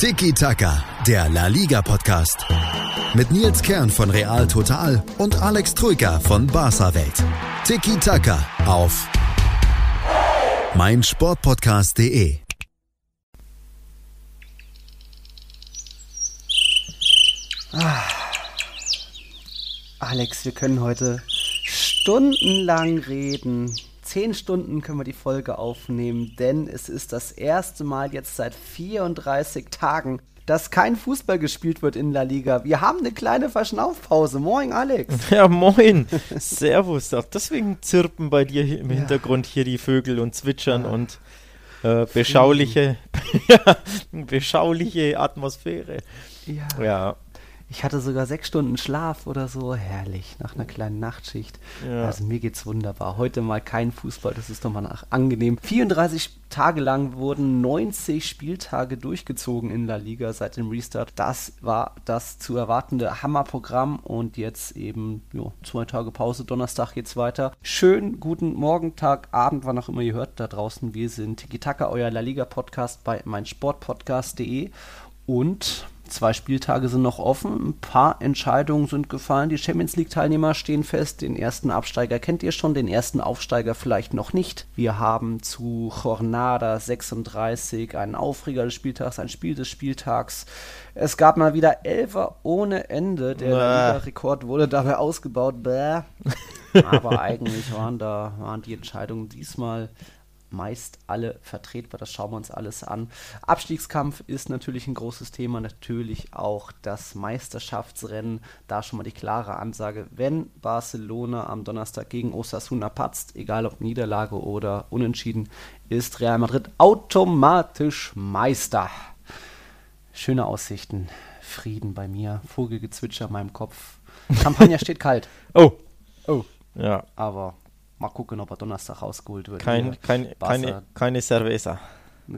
Tiki Taka, der La Liga Podcast. Mit Nils Kern von Real Total und Alex Troika von Barca Welt. Tiki Taka auf meinsportpodcast.de. Ah. Alex, wir können heute stundenlang reden. Zehn Stunden können wir die Folge aufnehmen, denn es ist das erste Mal jetzt seit 34 Tagen, dass kein Fußball gespielt wird in La Liga. Wir haben eine kleine Verschnaufpause. Moin, Alex. Ja, moin. Servus. Auch deswegen zirpen bei dir im ja. Hintergrund hier die Vögel und zwitschern ja. und äh, beschauliche, beschauliche Atmosphäre. Ja. ja. Ich hatte sogar sechs Stunden Schlaf oder so. Herrlich, nach einer kleinen Nachtschicht. Ja. Also mir geht's wunderbar. Heute mal kein Fußball, das ist doch mal angenehm. 34 Tage lang wurden 90 Spieltage durchgezogen in La Liga seit dem Restart. Das war das zu erwartende Hammerprogramm und jetzt eben jo, zwei Tage Pause. Donnerstag geht's weiter. Schönen guten Morgen, Tag, Abend, wann auch immer ihr hört da draußen. Wir sind Tiki Taka, euer La Liga Podcast bei meinsportpodcast.de und Zwei Spieltage sind noch offen, ein paar Entscheidungen sind gefallen. Die Champions League-Teilnehmer stehen fest. Den ersten Absteiger kennt ihr schon, den ersten Aufsteiger vielleicht noch nicht. Wir haben zu Jornada 36 einen Aufreger des Spieltags, ein Spiel des Spieltags. Es gab mal wieder Elfer ohne Ende. Der Rekord wurde dabei ausgebaut. Bäh. Aber eigentlich waren da waren die Entscheidungen diesmal meist alle vertretbar. Das schauen wir uns alles an. Abstiegskampf ist natürlich ein großes Thema. Natürlich auch das Meisterschaftsrennen. Da schon mal die klare Ansage. Wenn Barcelona am Donnerstag gegen Osasuna patzt, egal ob Niederlage oder Unentschieden, ist Real Madrid automatisch Meister. Schöne Aussichten. Frieden bei mir. Vogelgezwitscher in meinem Kopf. Champagner steht kalt. Oh. Oh. Ja. Aber Mal gucken, ob er Donnerstag rausgeholt wird. Kein, kein, keine, keine Cerveza.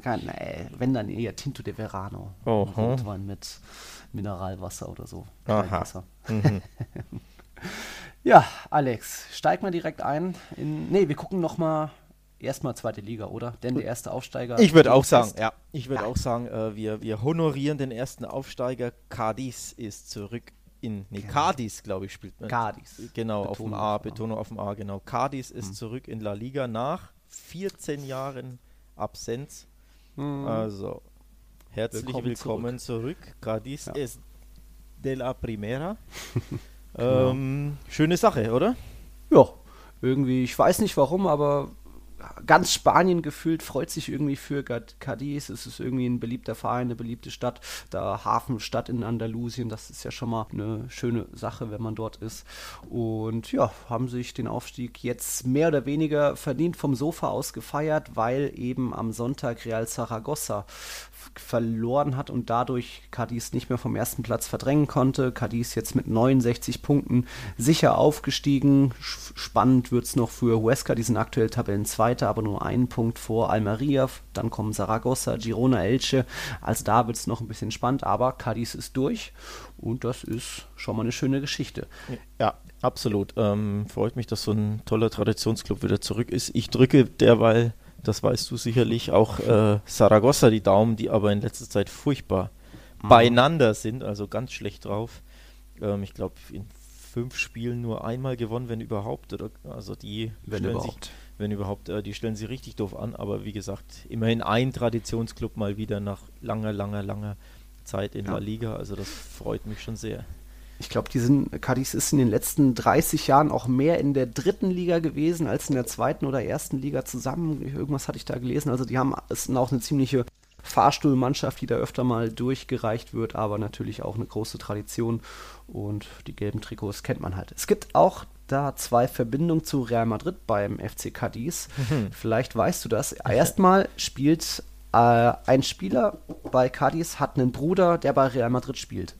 Kein, nee, wenn dann eher Tinto de Verano. Oh, Rotwein mit Mineralwasser oder so. Aha. Mhm. ja, Alex, steig mal direkt ein. In, nee, wir gucken noch mal erstmal zweite Liga, oder? Denn der erste Aufsteiger. Ich würde auch sagen, ja, ich würde ja. auch sagen, äh, wir, wir honorieren den ersten Aufsteiger. Cadiz ist zurück in nee, genau. Cadiz, glaube ich, spielt man. Cadiz. Genau, Betonung auf dem A, Betonung auf dem A, genau. Cadiz ist mhm. zurück in La Liga nach 14 Jahren Absenz. Mhm. Also, herzlich willkommen, willkommen zurück. zurück. Cadiz ja. ist de la Primera. genau. ähm, schöne Sache, oder? Ja, irgendwie, ich weiß nicht warum, aber ganz Spanien gefühlt freut sich irgendwie für Cadiz. Es ist irgendwie ein beliebter Verein, eine beliebte Stadt. Da Hafenstadt in Andalusien, das ist ja schon mal eine schöne Sache, wenn man dort ist. Und ja, haben sich den Aufstieg jetzt mehr oder weniger verdient vom Sofa aus gefeiert, weil eben am Sonntag Real Zaragoza verloren hat und dadurch Cadiz nicht mehr vom ersten Platz verdrängen konnte. Cadiz jetzt mit 69 Punkten sicher aufgestiegen. Spannend wird es noch für Huesca, die sind aktuell Tabellenzweiter, aber nur einen Punkt vor Almeria. Dann kommen Saragossa, Girona, Elche. Also da wird es noch ein bisschen spannend, aber Cadiz ist durch und das ist schon mal eine schöne Geschichte. Ja, absolut. Ähm, freut mich, dass so ein toller Traditionsclub wieder zurück ist. Ich drücke derweil das weißt du sicherlich, auch äh, Saragossa die Daumen, die aber in letzter Zeit furchtbar mhm. beieinander sind, also ganz schlecht drauf. Ähm, ich glaube, in fünf Spielen nur einmal gewonnen, wenn überhaupt. Oder, also die wenn überhaupt. Sich, wenn überhaupt, äh, die stellen sie richtig doof an, aber wie gesagt, immerhin ein Traditionsclub mal wieder nach langer, langer, langer Zeit in ja. La Liga. Also das freut mich schon sehr ich glaube, die sind, Cadiz ist in den letzten 30 Jahren auch mehr in der dritten Liga gewesen als in der zweiten oder ersten Liga zusammen. Irgendwas hatte ich da gelesen. Also die haben, es ist auch eine ziemliche Fahrstuhlmannschaft, die da öfter mal durchgereicht wird, aber natürlich auch eine große Tradition und die gelben Trikots kennt man halt. Es gibt auch da zwei Verbindungen zu Real Madrid beim FC Cadiz. Mhm. Vielleicht weißt du das. Erstmal spielt äh, ein Spieler bei Cadiz, hat einen Bruder, der bei Real Madrid spielt.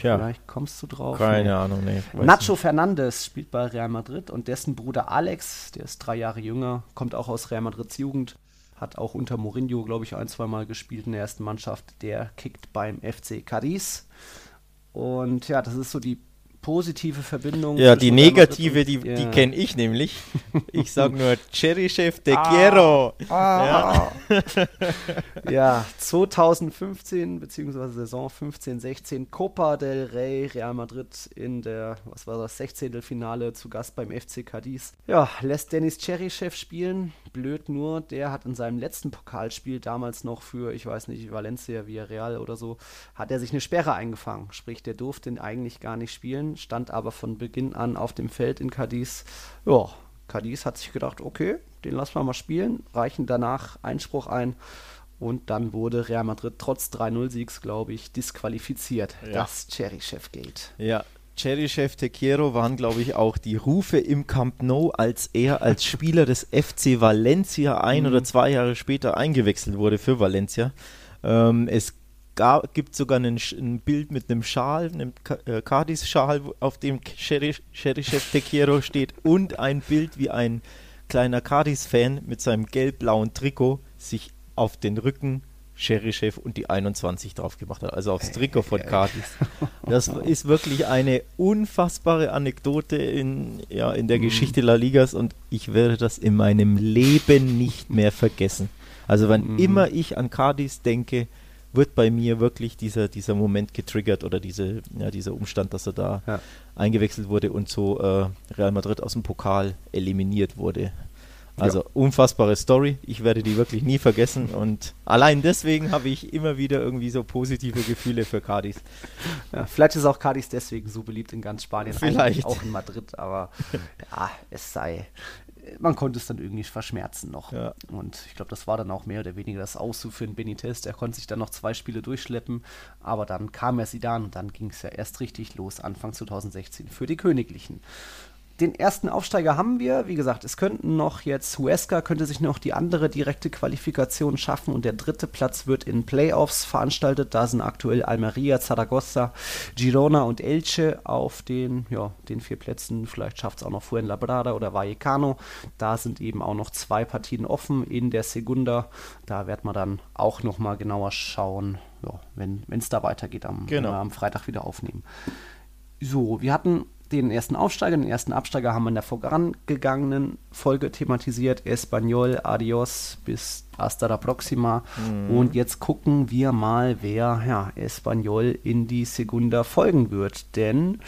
Tja. Vielleicht kommst du drauf. Keine nee. Ahnung, nee. Nacho nicht. Fernandes spielt bei Real Madrid und dessen Bruder Alex, der ist drei Jahre jünger, kommt auch aus Real Madrids Jugend, hat auch unter Mourinho, glaube ich, ein, zwei Mal gespielt in der ersten Mannschaft. Der kickt beim FC Cadiz. Und ja, das ist so die positive Verbindung. Ja, die negative, die, ja. die kenne ich nämlich. Ich sage nur Cherry Chef de ah, Quiero. Ah, ja. ja, 2015 beziehungsweise Saison 15, 16 Copa del Rey, Real Madrid in der, was war das, 16. Finale zu Gast beim FC Cadiz. Ja, lässt Dennis Cherry Chef spielen. Blöd nur, der hat in seinem letzten Pokalspiel damals noch für, ich weiß nicht, Valencia, Villarreal oder so, hat er sich eine Sperre eingefangen. Sprich, der durfte eigentlich gar nicht spielen stand aber von Beginn an auf dem Feld in Cadiz. Ja, Cadiz hat sich gedacht, okay, den lassen wir mal spielen, reichen danach Einspruch ein und dann wurde Real Madrid trotz 3-0-Siegs, glaube ich, disqualifiziert. Ja. Das Cherry-Chef-Gate. Ja, Cherry-Chef Tequiero waren, glaube ich, auch die Rufe im Camp Nou, als er als Spieler des FC Valencia ein mhm. oder zwei Jahre später eingewechselt wurde für Valencia. Ähm, es gibt sogar einen, ein Bild mit einem Schal, einem äh, Cardis-Schal, auf dem Sheriff Tequiero steht und ein Bild, wie ein kleiner Cardis-Fan mit seinem gelb-blauen Trikot sich auf den Rücken Sherry-Chef und die 21 drauf gemacht hat, also aufs Trikot von Cardis. Das ist wirklich eine unfassbare Anekdote in, ja, in der mhm. Geschichte La Ligas und ich werde das in meinem Leben nicht mehr vergessen. Also wann mhm. immer ich an Cardis denke, wird bei mir wirklich dieser, dieser Moment getriggert oder diese, ja, dieser Umstand, dass er da ja. eingewechselt wurde und so äh, Real Madrid aus dem Pokal eliminiert wurde. Also ja. unfassbare Story. Ich werde die wirklich nie vergessen und allein deswegen habe ich immer wieder irgendwie so positive Gefühle für Cadiz. Ja, vielleicht ist auch Cadiz deswegen so beliebt in ganz Spanien, vielleicht auch in Madrid, aber ja, es sei man konnte es dann irgendwie verschmerzen noch. Ja. Und ich glaube, das war dann auch mehr oder weniger das Aussu für den Benitez. Der konnte sich dann noch zwei Spiele durchschleppen, aber dann kam er Sidan und dann ging es ja erst richtig los, Anfang 2016 für die Königlichen den ersten Aufsteiger haben wir. Wie gesagt, es könnten noch jetzt Huesca könnte sich noch die andere direkte Qualifikation schaffen und der dritte Platz wird in Playoffs veranstaltet. Da sind aktuell Almeria, Zaragoza, Girona und Elche auf den, ja, den vier Plätzen. Vielleicht schafft es auch noch Fuenlabrada oder Vallecano. Da sind eben auch noch zwei Partien offen in der Segunda. Da wird man dann auch noch mal genauer schauen, ja, wenn es da weitergeht, am, genau. am Freitag wieder aufnehmen. So, wir hatten den ersten Aufsteiger, den ersten Absteiger haben wir in der vorangegangenen Folge thematisiert. Español, adios, bis hasta la próxima. Mhm. Und jetzt gucken wir mal, wer ja, Español in die Segunda folgen wird. Denn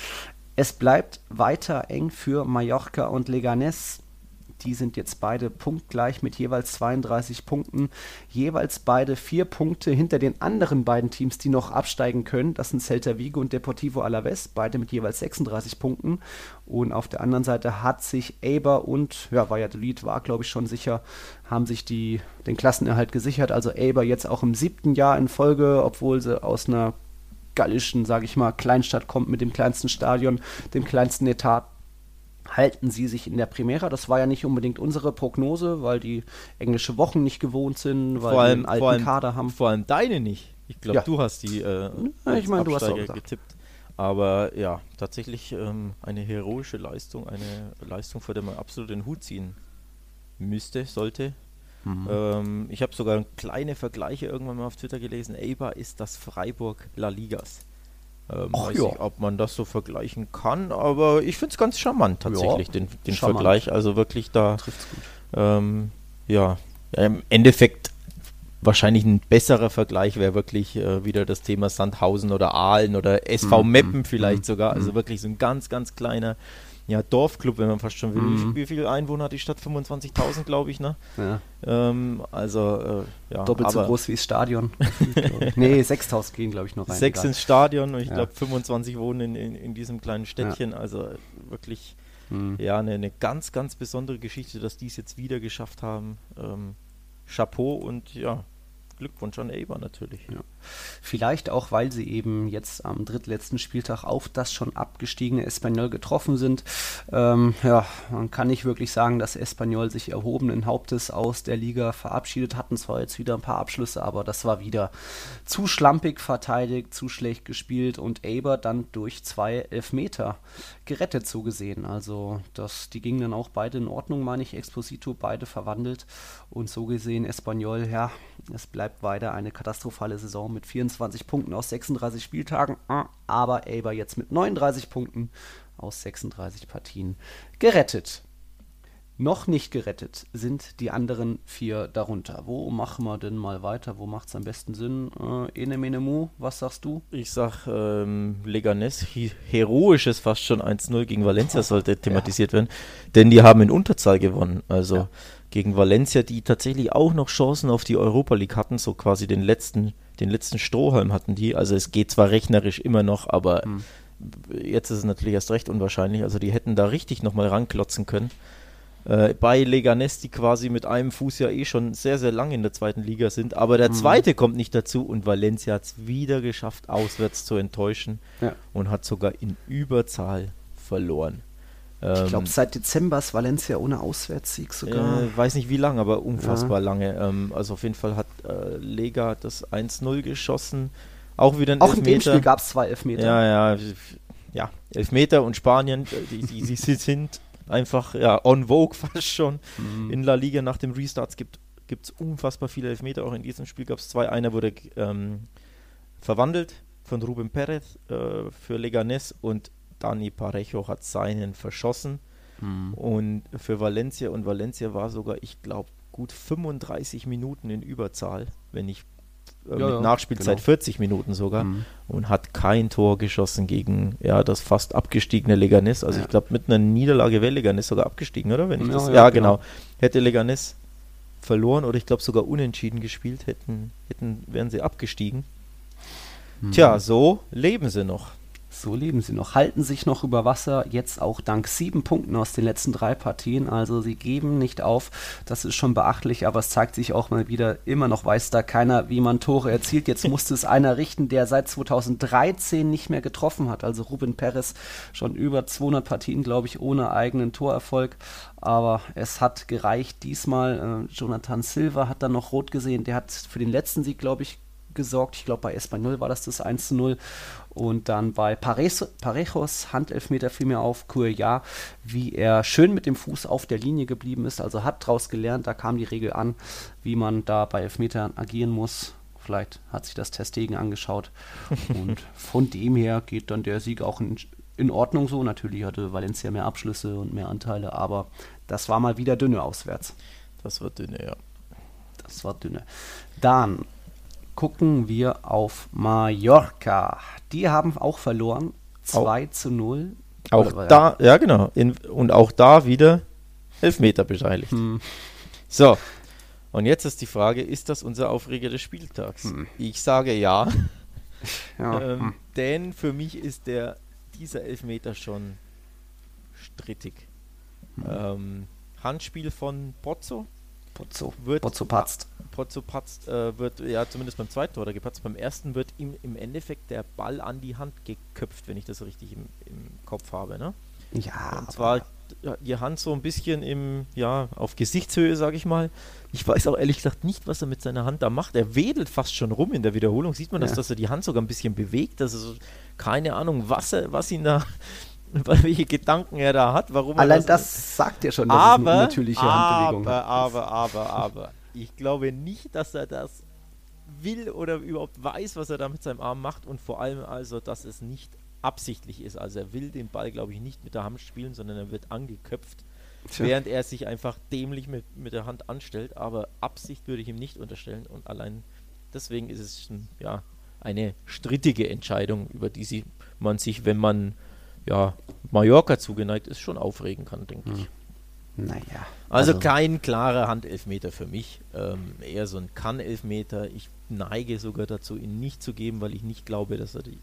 es bleibt weiter eng für Mallorca und Leganés. Die sind jetzt beide punktgleich mit jeweils 32 Punkten. Jeweils beide vier Punkte hinter den anderen beiden Teams, die noch absteigen können. Das sind Celta Vigo und Deportivo Alavés, beide mit jeweils 36 Punkten. Und auf der anderen Seite hat sich Eber und ja, Valladolid war, glaube ich, schon sicher, haben sich die, den Klassenerhalt gesichert. Also Eber jetzt auch im siebten Jahr in Folge, obwohl sie aus einer gallischen, sage ich mal, Kleinstadt kommt mit dem kleinsten Stadion, dem kleinsten Etat halten sie sich in der Primera. Das war ja nicht unbedingt unsere Prognose, weil die englische Wochen nicht gewohnt sind, weil vor allem, wir einen alten allem, Kader haben. Vor allem deine nicht. Ich glaube, ja. du hast die äh, ich mein, du hast auch getippt. Aber ja, tatsächlich ähm, eine heroische Leistung, eine Leistung, vor der man absolut den Hut ziehen müsste, sollte. Mhm. Ähm, ich habe sogar kleine Vergleiche irgendwann mal auf Twitter gelesen. Eibar ist das Freiburg La Ligas. Ähm, Ach, weiß ja. nicht, ob man das so vergleichen kann, aber ich finde es ganz charmant tatsächlich, ja, den, den charmant. Vergleich. Also wirklich da. Ähm, ja, im Endeffekt wahrscheinlich ein besserer Vergleich wäre wirklich äh, wieder das Thema Sandhausen oder Aalen oder SV mhm. Meppen vielleicht mhm. sogar. Also mhm. wirklich so ein ganz, ganz kleiner ja, Dorfclub, wenn man fast schon will. Mhm. Wie viele Einwohner hat die Stadt? 25.000, glaube ich, ne? Ja. Ähm, also, äh, ja. Doppelt so groß wie das Stadion. nee, 6.000 gehen, glaube ich, noch rein. Sechs ins Stadion und ich ja. glaube 25 wohnen in, in, in diesem kleinen Städtchen. Ja. Also wirklich, mhm. ja, eine, eine ganz, ganz besondere Geschichte, dass die es jetzt wieder geschafft haben. Ähm, Chapeau und ja, Glückwunsch an Eber natürlich. Ja. Vielleicht auch, weil sie eben jetzt am drittletzten Spieltag auf das schon abgestiegene Espanyol getroffen sind. Ähm, ja, man kann nicht wirklich sagen, dass Espanyol sich erhobenen Hauptes aus der Liga verabschiedet hatten. Zwar jetzt wieder ein paar Abschlüsse, aber das war wieder zu schlampig verteidigt, zu schlecht gespielt und Eber dann durch zwei Elfmeter gerettet so gesehen. Also das, die gingen dann auch beide in Ordnung, meine ich. Exposito beide verwandelt und so gesehen Espanyol, ja, Es bleibt weiter eine katastrophale Saison mit 24 Punkten aus 36 Spieltagen, aber Eber jetzt mit 39 Punkten aus 36 Partien gerettet. Noch nicht gerettet sind die anderen vier darunter. Wo machen wir denn mal weiter? Wo macht es am besten Sinn? Äh, Enemenemu, was sagst du? Ich sag ähm, Leganes, heroisches fast schon 1-0 gegen Valencia sollte thematisiert ja. werden, denn die haben in Unterzahl gewonnen. Also. Gegen Valencia, die tatsächlich auch noch Chancen auf die Europa League hatten, so quasi den letzten, den letzten Strohhalm hatten die. Also es geht zwar rechnerisch immer noch, aber hm. jetzt ist es natürlich erst recht unwahrscheinlich. Also die hätten da richtig nochmal ranklotzen können äh, bei Leganes, die quasi mit einem Fuß ja eh schon sehr, sehr lange in der zweiten Liga sind. Aber der mhm. zweite kommt nicht dazu und Valencia hat es wieder geschafft, auswärts zu enttäuschen ja. und hat sogar in Überzahl verloren. Ich glaube, ähm, seit Dezember ist Valencia ohne Auswärtssieg sogar. Äh, weiß nicht wie lange, aber unfassbar ja. lange. Ähm, also auf jeden Fall hat äh, Lega das 1-0 geschossen. Auch wieder ein Auch Elfmeter. in dem Spiel gab es zwei Elfmeter. Ja, ja, ja. Elfmeter und Spanien, die, die, die sind einfach ja, on vogue fast schon mhm. in La Liga nach dem Restarts gibt es unfassbar viele Elfmeter. Auch in diesem Spiel gab es zwei. Einer wurde ähm, verwandelt von Ruben Perez äh, für Leganes und Dani Parejo hat seinen verschossen. Mhm. Und für Valencia und Valencia war sogar, ich glaube, gut 35 Minuten in Überzahl, wenn ich äh, ja, mit Nachspielzeit genau. 40 Minuten sogar mhm. und hat kein Tor geschossen gegen ja das fast abgestiegene Leganes. Also ja. ich glaube mit einer Niederlage wäre Leganes sogar abgestiegen, oder? Wenn ich ja, das, ja, genau. genau. Hätte Leganes verloren oder ich glaube sogar unentschieden gespielt, hätten, hätten wären sie abgestiegen. Mhm. Tja, so leben sie noch. So leben sie noch, halten sich noch über Wasser, jetzt auch dank sieben Punkten aus den letzten drei Partien. Also sie geben nicht auf. Das ist schon beachtlich, aber es zeigt sich auch mal wieder, immer noch weiß da keiner, wie man Tore erzielt. Jetzt musste es einer richten, der seit 2013 nicht mehr getroffen hat. Also Ruben Perez schon über 200 Partien, glaube ich, ohne eigenen Torerfolg. Aber es hat gereicht diesmal. Äh, Jonathan Silva hat dann noch rot gesehen. Der hat für den letzten Sieg, glaube ich, gesorgt. Ich glaube, bei Espanyol war das das 1 zu 0. Und dann bei Parejos Handelfmeter fiel mir auf, Cuellar, wie er schön mit dem Fuß auf der Linie geblieben ist. Also hat daraus gelernt, da kam die Regel an, wie man da bei Elfmetern agieren muss. Vielleicht hat sich das Testegen angeschaut. Und von dem her geht dann der Sieg auch in, in Ordnung so. Natürlich hatte Valencia mehr Abschlüsse und mehr Anteile, aber das war mal wieder dünne auswärts. Das war dünne, ja. Das war dünne. Dann gucken wir auf Mallorca. Die haben auch verloren. 2 zu 0. Auch Oder, da, ja, ja genau. In, und auch da wieder Elfmeter beteiligt. Hm. So, und jetzt ist die Frage, ist das unser Aufreger des Spieltags? Hm. Ich sage ja. ja. Ähm, hm. Denn für mich ist der, dieser Elfmeter schon strittig. Hm. Ähm, Handspiel von Pozzo. Pozzo. Wird, Pozzo patzt. Pozzo patzt, äh, wird, ja, zumindest beim zweiten Tor gepatzt. Beim ersten wird ihm im Endeffekt der Ball an die Hand geköpft, wenn ich das richtig im, im Kopf habe, ne? Ja. Und zwar die Hand so ein bisschen im, ja, auf Gesichtshöhe, sage ich mal. Ich weiß auch ehrlich gesagt nicht, was er mit seiner Hand da macht. Er wedelt fast schon rum in der Wiederholung. Sieht man das, dass er die Hand sogar ein bisschen bewegt. Also keine Ahnung, was, er, was ihn da welche Gedanken er da hat, warum Allein das, das sagt ja schon, dass aber, es eine natürliche Handbewegung aber, aber, aber, aber, ich glaube nicht, dass er das will oder überhaupt weiß, was er da mit seinem Arm macht und vor allem also, dass es nicht absichtlich ist. Also er will den Ball, glaube ich, nicht mit der Hand spielen, sondern er wird angeköpft, Tja. während er sich einfach dämlich mit, mit der Hand anstellt. Aber Absicht würde ich ihm nicht unterstellen und allein deswegen ist es ja eine strittige Entscheidung, über die sie, man sich, wenn man ja, Mallorca zugeneigt ist, schon aufregen kann, denke hm. ich. Naja. Also, also, kein klarer Handelfmeter für mich. Ähm, eher so ein Kann-Elfmeter. Ich neige sogar dazu, ihn nicht zu geben, weil ich nicht glaube, dass er die,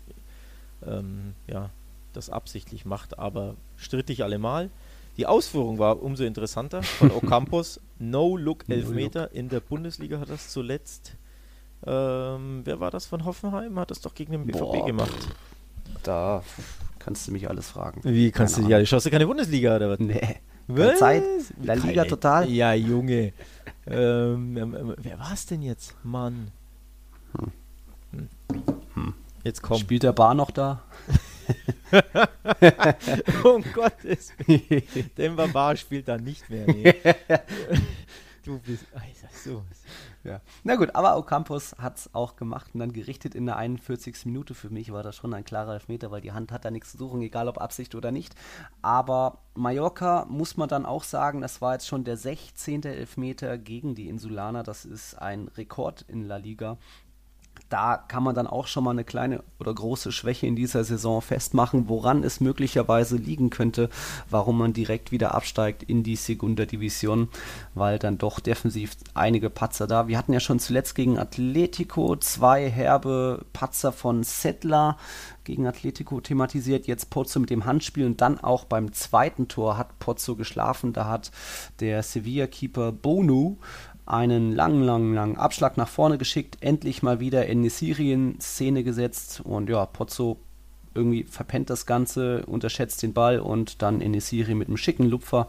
ähm, ja, das absichtlich macht. Aber strittig allemal. Die Ausführung war umso interessanter von Ocampos. No-Look-Elfmeter. No in der Bundesliga hat das zuletzt. Ähm, wer war das von Hoffenheim? Hat das doch gegen den BVB Boah, gemacht. Da kannst du mich alles fragen. Wie kannst Keine du, ja, schaust du keine Bundesliga oder was? Nee. Was? Zeit, La Liga Keine, total. Ja, Junge. Ähm, ähm, ähm wer war es denn jetzt? Mann. Hm. Hm. Jetzt kommt. Spielt der Bar noch da? um Gottes Willen. Denver Bar spielt da nicht mehr. Nee. Du bist. So. Ja. Na gut, aber Ocampos hat es auch gemacht und dann gerichtet in der 41. Minute. Für mich war das schon ein klarer Elfmeter, weil die Hand hat da nichts zu suchen, egal ob Absicht oder nicht. Aber Mallorca muss man dann auch sagen, das war jetzt schon der 16. Elfmeter gegen die Insulaner. Das ist ein Rekord in La Liga da kann man dann auch schon mal eine kleine oder große Schwäche in dieser Saison festmachen, woran es möglicherweise liegen könnte, warum man direkt wieder absteigt in die Segunda Division, weil dann doch defensiv einige Patzer da. Wir hatten ja schon zuletzt gegen Atletico zwei herbe Patzer von Settler gegen Atletico thematisiert, jetzt Pozzo mit dem Handspiel und dann auch beim zweiten Tor hat Pozzo geschlafen, da hat der Sevilla-Keeper Bonu einen langen, langen, langen Abschlag nach vorne geschickt, endlich mal wieder in die Syrien-Szene gesetzt und ja, Pozzo irgendwie verpennt das Ganze, unterschätzt den Ball und dann in die Syrien mit einem schicken Lupfer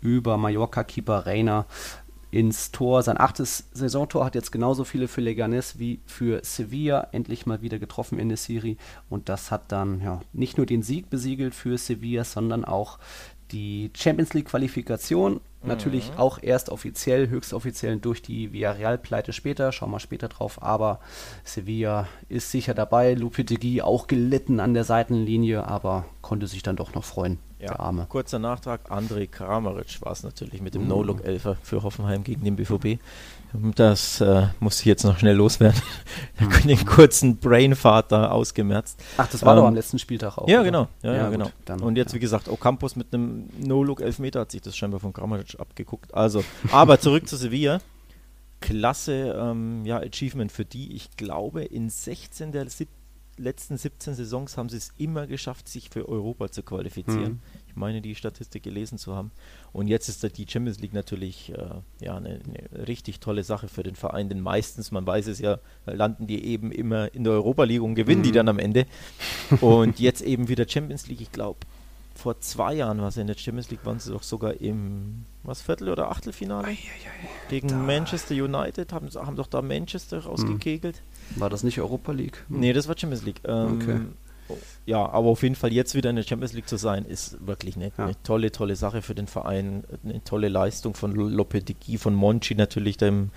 über Mallorca-Keeper Reiner ins Tor. Sein achtes Saisontor hat jetzt genauso viele für Leganes wie für Sevilla. Endlich mal wieder getroffen in der Serie. Und das hat dann ja, nicht nur den Sieg besiegelt für Sevilla, sondern auch die Champions League Qualifikation natürlich mhm. auch erst offiziell, höchstoffiziell durch die Villarreal-Pleite später, schauen wir später drauf, aber Sevilla ist sicher dabei, Lopetegui auch gelitten an der Seitenlinie, aber konnte sich dann doch noch freuen, ja. der Arme. Kurzer Nachtrag, André Kramaric war es natürlich mit dem mhm. No-Look-Elfer für Hoffenheim gegen den BVB. Das äh, muss ich jetzt noch schnell loswerden. Den kurzen Brainfart da ausgemerzt. Ach, das war ähm, doch am letzten Spieltag auch. Ja, oder? genau. Ja, ja, ja genau. Dann, und jetzt, ja. wie gesagt, Ocampos mit einem No-Look-Elfmeter hat sich das scheinbar von Kramaric abgeguckt. Also, aber zurück zu Sevilla. Klasse ähm, ja, Achievement für die. Ich glaube, in 16 der 17 letzten 17 Saisons haben sie es immer geschafft, sich für Europa zu qualifizieren. Mhm. Ich meine, die Statistik gelesen zu haben. Und jetzt ist die Champions League natürlich äh, ja, eine, eine, richtig tolle Sache für den Verein, denn meistens, man weiß es ja, landen die eben immer in der Europa League und gewinnen mhm. die dann am Ende. Und jetzt eben wieder Champions League, ich glaube, vor zwei Jahren war es in der Champions League, waren sie doch sogar im was Viertel- oder Achtelfinale ei, ei, ei. gegen da. Manchester United, haben, haben doch da Manchester rausgekegelt. War das nicht Europa League? Hm. Nee, das war Champions League. Ähm, okay. Ja, aber auf jeden Fall jetzt wieder in der Champions League zu sein, ist wirklich eine, ja. eine tolle, tolle Sache für den Verein. Eine tolle Leistung von Lopetegui, von Monchi natürlich, dem,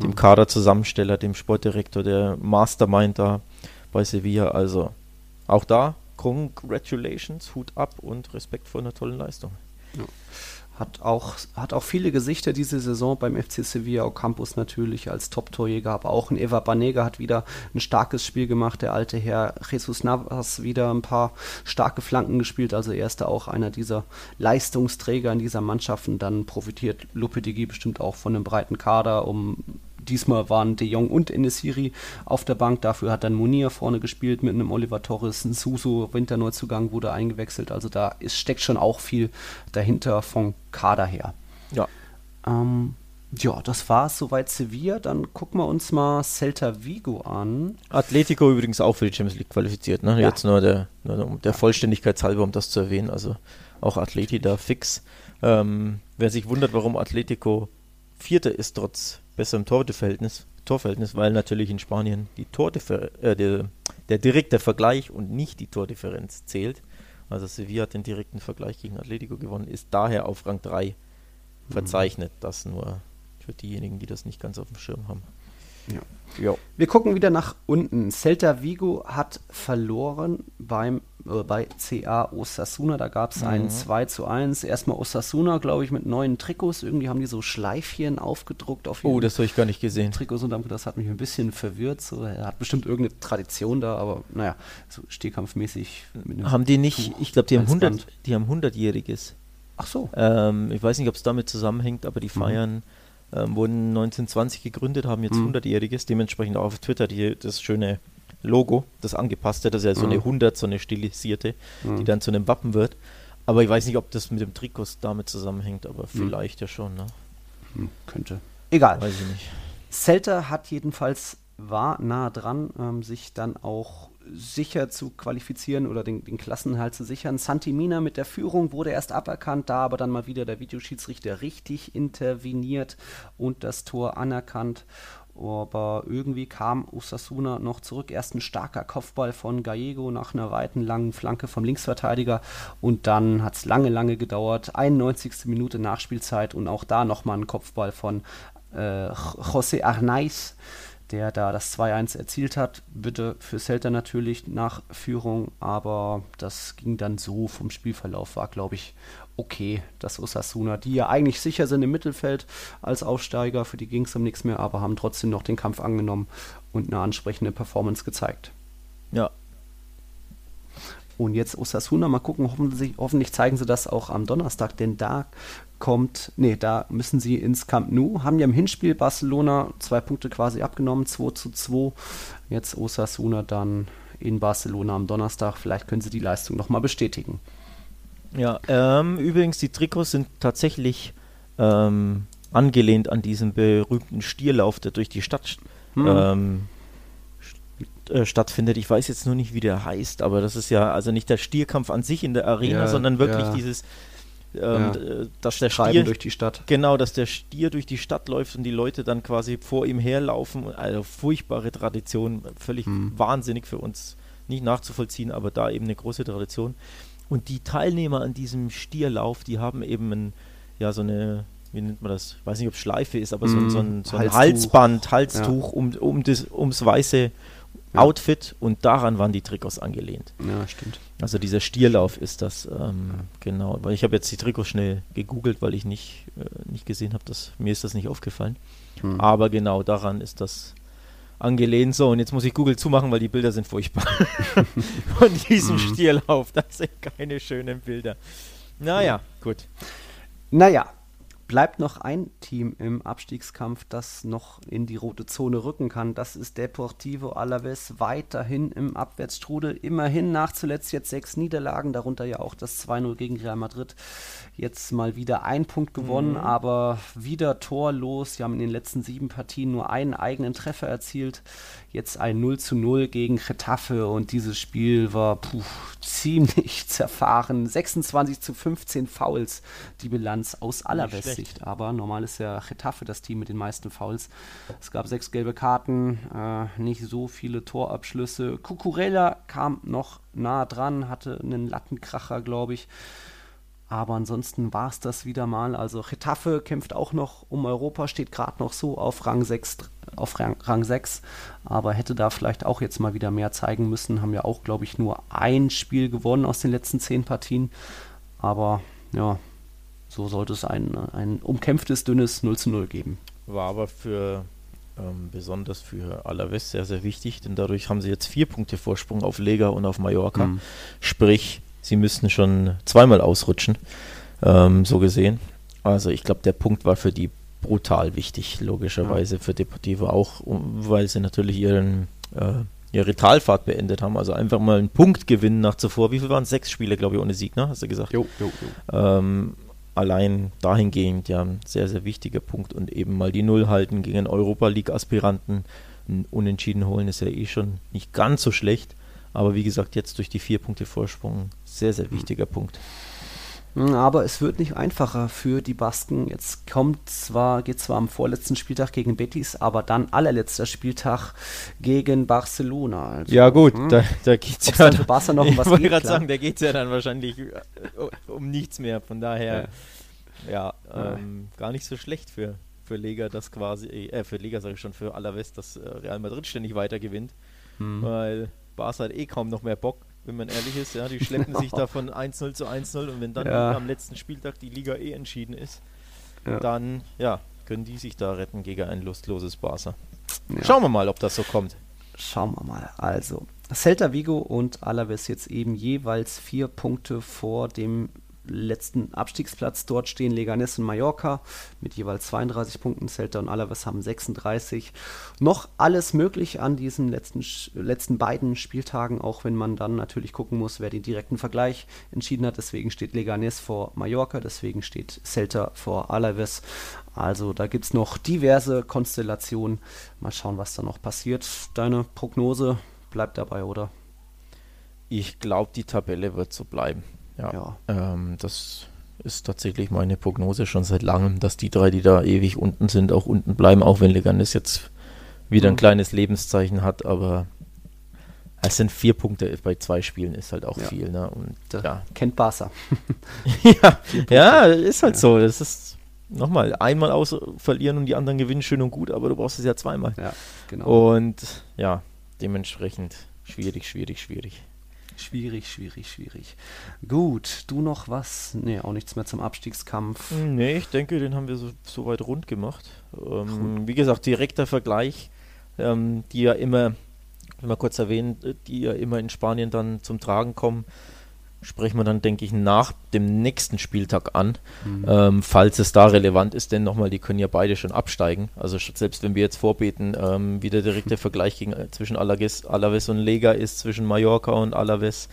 dem mhm. Kaderzusammensteller, dem Sportdirektor, der Mastermind da bei Sevilla. Also auch da Congratulations, Hut ab und Respekt vor einer tollen Leistung. Ja. Hat auch, hat auch viele Gesichter diese Saison beim FC Sevilla Ocampos natürlich als Top-Torjäger, aber auch ein Eva Banega hat wieder ein starkes Spiel gemacht. Der alte Herr Jesus Navas wieder ein paar starke Flanken gespielt. Also er ist da auch einer dieser Leistungsträger in dieser Mannschaft. Und dann profitiert Lopetegui bestimmt auch von einem breiten Kader, um Diesmal waren De Jong und Enesiri auf der Bank. Dafür hat dann Munir vorne gespielt mit einem Oliver Torres. Ein Suso, Winterneuzugang, wurde eingewechselt. Also da ist, steckt schon auch viel dahinter vom Kader her. Ja. Ähm, ja, das war es soweit Sevilla. Dann gucken wir uns mal Celta Vigo an. Atletico übrigens auch für die Champions League qualifiziert. Ne? Ja. Jetzt nur der, nur der Vollständigkeit halber, um das zu erwähnen. Also auch Atleti da fix. Ähm, wer sich wundert, warum Atletico Vierter ist trotz besserem Torverhältnis, Torverhältnis, weil natürlich in Spanien die Tordiffer äh, der, der direkte Vergleich und nicht die Tordifferenz zählt. Also Sevilla hat den direkten Vergleich gegen Atletico gewonnen, ist daher auf Rang 3 mhm. verzeichnet. Das nur für diejenigen, die das nicht ganz auf dem Schirm haben. Ja. Jo. Wir gucken wieder nach unten. Celta Vigo hat verloren beim, äh, bei CA Osasuna. Da gab es mhm. ein 2 zu 1. Erstmal Osasuna, glaube ich, mit neuen Trikots. Irgendwie haben die so Schleifchen aufgedruckt auf Oh, das habe ich gar nicht gesehen. Trikots und das hat mich ein bisschen verwirrt. So, er hat bestimmt irgendeine Tradition da, aber naja, so stehkampfmäßig. Haben die nicht, Tuch ich glaube, die, haben 100, die haben 100-jähriges. Ach so. Ähm, ich weiß nicht, ob es damit zusammenhängt, aber die mhm. feiern. Mhm ähm, wurden 1920 gegründet, haben jetzt mhm. 100-jähriges, dementsprechend auch auf Twitter die, das schöne Logo, das angepasste, das ist ja so mhm. eine 100, so eine stilisierte, mhm. die dann zu einem Wappen wird. Aber ich weiß nicht, ob das mit dem Trikots damit zusammenhängt, aber mhm. vielleicht ja schon. Ne? Hm, könnte. Egal. Weiß ich nicht. Celta hat jedenfalls war nah dran, ähm, sich dann auch sicher zu qualifizieren oder den, den Klassenhalt zu sichern. Santimina mit der Führung wurde erst aberkannt, da aber dann mal wieder der Videoschiedsrichter richtig interveniert und das Tor anerkannt. Aber irgendwie kam Osasuna noch zurück. Erst ein starker Kopfball von Gallego nach einer weiten, langen Flanke vom Linksverteidiger und dann hat es lange, lange gedauert. 91. Minute Nachspielzeit und auch da nochmal ein Kopfball von äh, José Arnaiz der da das 2-1 erzielt hat. Bitte für Celta natürlich nach Führung, aber das ging dann so vom Spielverlauf, war glaube ich okay, dass Osasuna, die ja eigentlich sicher sind im Mittelfeld als Aufsteiger, für die ging es um nichts mehr, aber haben trotzdem noch den Kampf angenommen und eine ansprechende Performance gezeigt. Ja. Und jetzt Osasuna, mal gucken, hoffentlich, hoffentlich zeigen sie das auch am Donnerstag, denn da kommt, nee, da müssen sie ins Camp Nou, haben ja im Hinspiel Barcelona zwei Punkte quasi abgenommen, 2 zu 2. Jetzt Osasuna dann in Barcelona am Donnerstag. Vielleicht können sie die Leistung nochmal bestätigen. Ja, ähm, übrigens, die Trikots sind tatsächlich ähm, angelehnt an diesen berühmten Stierlauf, der durch die Stadt hm. ähm, äh, stattfindet. Ich weiß jetzt nur nicht, wie der heißt, aber das ist ja also nicht der Stierkampf an sich in der Arena, ja, sondern wirklich ja. dieses ähm, ja. dass der Stier durch die Stadt. Genau, dass der Stier durch die Stadt läuft und die Leute dann quasi vor ihm herlaufen. Also furchtbare Tradition, völlig hm. wahnsinnig für uns nicht nachzuvollziehen, aber da eben eine große Tradition. Und die Teilnehmer an diesem Stierlauf, die haben eben ein, ja so eine wie nennt man das? Ich weiß nicht, ob es Schleife ist, aber mm, so, ein, so ein, so ein Halsband, Halstuch ja. um, um das, ums weiße ja. Outfit und daran waren die Trikots angelehnt. Ja, stimmt. Also dieser Stierlauf ist das, ähm, genau. Weil ich habe jetzt die Trikots schnell gegoogelt, weil ich nicht, äh, nicht gesehen habe, dass mir ist das nicht aufgefallen. Hm. Aber genau daran ist das angelehnt. So, und jetzt muss ich Google zumachen, weil die Bilder sind furchtbar. Von diesem hm. Stierlauf. Das sind keine schönen Bilder. Naja, gut. Naja, bleibt noch ein Team im Abstiegskampf, das noch in die rote Zone rücken kann. Das ist Deportivo Alaves weiterhin im Abwärtsstrudel. Immerhin nach zuletzt jetzt sechs Niederlagen, darunter ja auch das 2-0 gegen Real Madrid. Jetzt mal wieder ein Punkt gewonnen, mhm. aber wieder torlos. Sie haben in den letzten sieben Partien nur einen eigenen Treffer erzielt. Jetzt ein 0 zu 0 gegen Getafe und dieses Spiel war puh, ziemlich zerfahren. 26 zu 15 Fouls, die Bilanz aus Alaves Sicht. Aber normal ist ja Getafe das Team mit den meisten Fouls. Es gab sechs gelbe Karten, äh, nicht so viele Torabschlüsse. Cucurella kam noch nah dran, hatte einen Lattenkracher, glaube ich. Aber ansonsten war es das wieder mal. Also Getafe kämpft auch noch um Europa, steht gerade noch so auf Rang 6, auf Rang, Rang 6, aber hätte da vielleicht auch jetzt mal wieder mehr zeigen müssen. Haben ja auch, glaube ich, nur ein Spiel gewonnen aus den letzten zehn Partien. Aber ja, so sollte es ein, ein umkämpftes, dünnes 0 zu 0 geben. War aber für ähm, besonders für Alaves sehr, sehr wichtig, denn dadurch haben sie jetzt vier Punkte Vorsprung auf Lega und auf Mallorca. Mhm. Sprich, sie müssten schon zweimal ausrutschen, ähm, so gesehen. Also ich glaube, der Punkt war für die brutal wichtig, logischerweise ja. für Deportivo auch, weil sie natürlich ihren äh, ihre Talfahrt beendet haben. Also einfach mal einen Punkt gewinnen nach zuvor. Wie viel waren es? Sechs Spiele, glaube ich, ohne Sieg, ne? Hast du gesagt? Jo, jo, jo. Ähm, allein dahingehend ja ein sehr, sehr wichtiger Punkt und eben mal die Null halten gegen Europa League-Aspiranten. Unentschieden holen ist ja eh schon nicht ganz so schlecht. Aber wie gesagt, jetzt durch die vier Punkte Vorsprung, sehr, sehr wichtiger mhm. Punkt. Aber es wird nicht einfacher für die Basken. Jetzt kommt zwar, geht zwar am vorletzten Spieltag gegen Betis, aber dann allerletzter Spieltag gegen Barcelona. Also, ja gut, hm, da, da geht es ja. Für Barca noch um was ich wollte gerade sagen, da geht es ja dann wahrscheinlich äh, um nichts mehr. Von daher, ja, ja ähm, gar nicht so schlecht für, für Lega, das quasi, äh, für Lega sage ich schon, für Alaves, dass äh, Real Madrid ständig weiter gewinnt. Hm. Weil Barca hat eh kaum noch mehr Bock wenn man ehrlich ist. Ja, die schleppen sich da von 1-0 zu 1-0 und wenn dann ja. am letzten Spieltag die Liga eh entschieden ist, ja. dann ja, können die sich da retten gegen ein lustloses Barca. Ja. Schauen wir mal, ob das so kommt. Schauen wir mal. Also, Celta Vigo und Alaves jetzt eben jeweils vier Punkte vor dem letzten Abstiegsplatz. Dort stehen Leganes und Mallorca mit jeweils 32 Punkten. Celta und Alaves haben 36. Noch alles möglich an diesen letzten, letzten beiden Spieltagen, auch wenn man dann natürlich gucken muss, wer den direkten Vergleich entschieden hat. Deswegen steht Leganes vor Mallorca, deswegen steht Celta vor Alaves. Also da gibt es noch diverse Konstellationen. Mal schauen, was da noch passiert. Deine Prognose bleibt dabei, oder? Ich glaube, die Tabelle wird so bleiben. Ja, ja. Ähm, das ist tatsächlich meine Prognose schon seit langem, dass die drei, die da ewig unten sind, auch unten bleiben, auch wenn Leganes jetzt wieder ein mhm. kleines Lebenszeichen hat, aber es sind vier Punkte bei zwei Spielen, ist halt auch ja. viel. Ne? Und, ja. Kennt Barca. ja, ja, ist halt ja. so. Das ist nochmal, einmal aus verlieren und die anderen gewinnen, schön und gut, aber du brauchst es ja zweimal. Ja, genau. Und ja, dementsprechend schwierig, schwierig, schwierig. Schwierig, schwierig, schwierig. Gut, du noch was? Nee, auch nichts mehr zum Abstiegskampf. Nee, ich denke, den haben wir so, so weit rund gemacht. Ähm, wie gesagt, direkter Vergleich, ähm, die ja immer, mal kurz erwähnen, die ja immer in Spanien dann zum Tragen kommen sprechen wir dann, denke ich, nach dem nächsten Spieltag an, mhm. ähm, falls es da relevant ist, denn nochmal, die können ja beide schon absteigen. Also selbst wenn wir jetzt vorbeten, ähm, wie der direkte Vergleich gegen, äh, zwischen Alaves, Alaves und Lega ist, zwischen Mallorca und Alaves,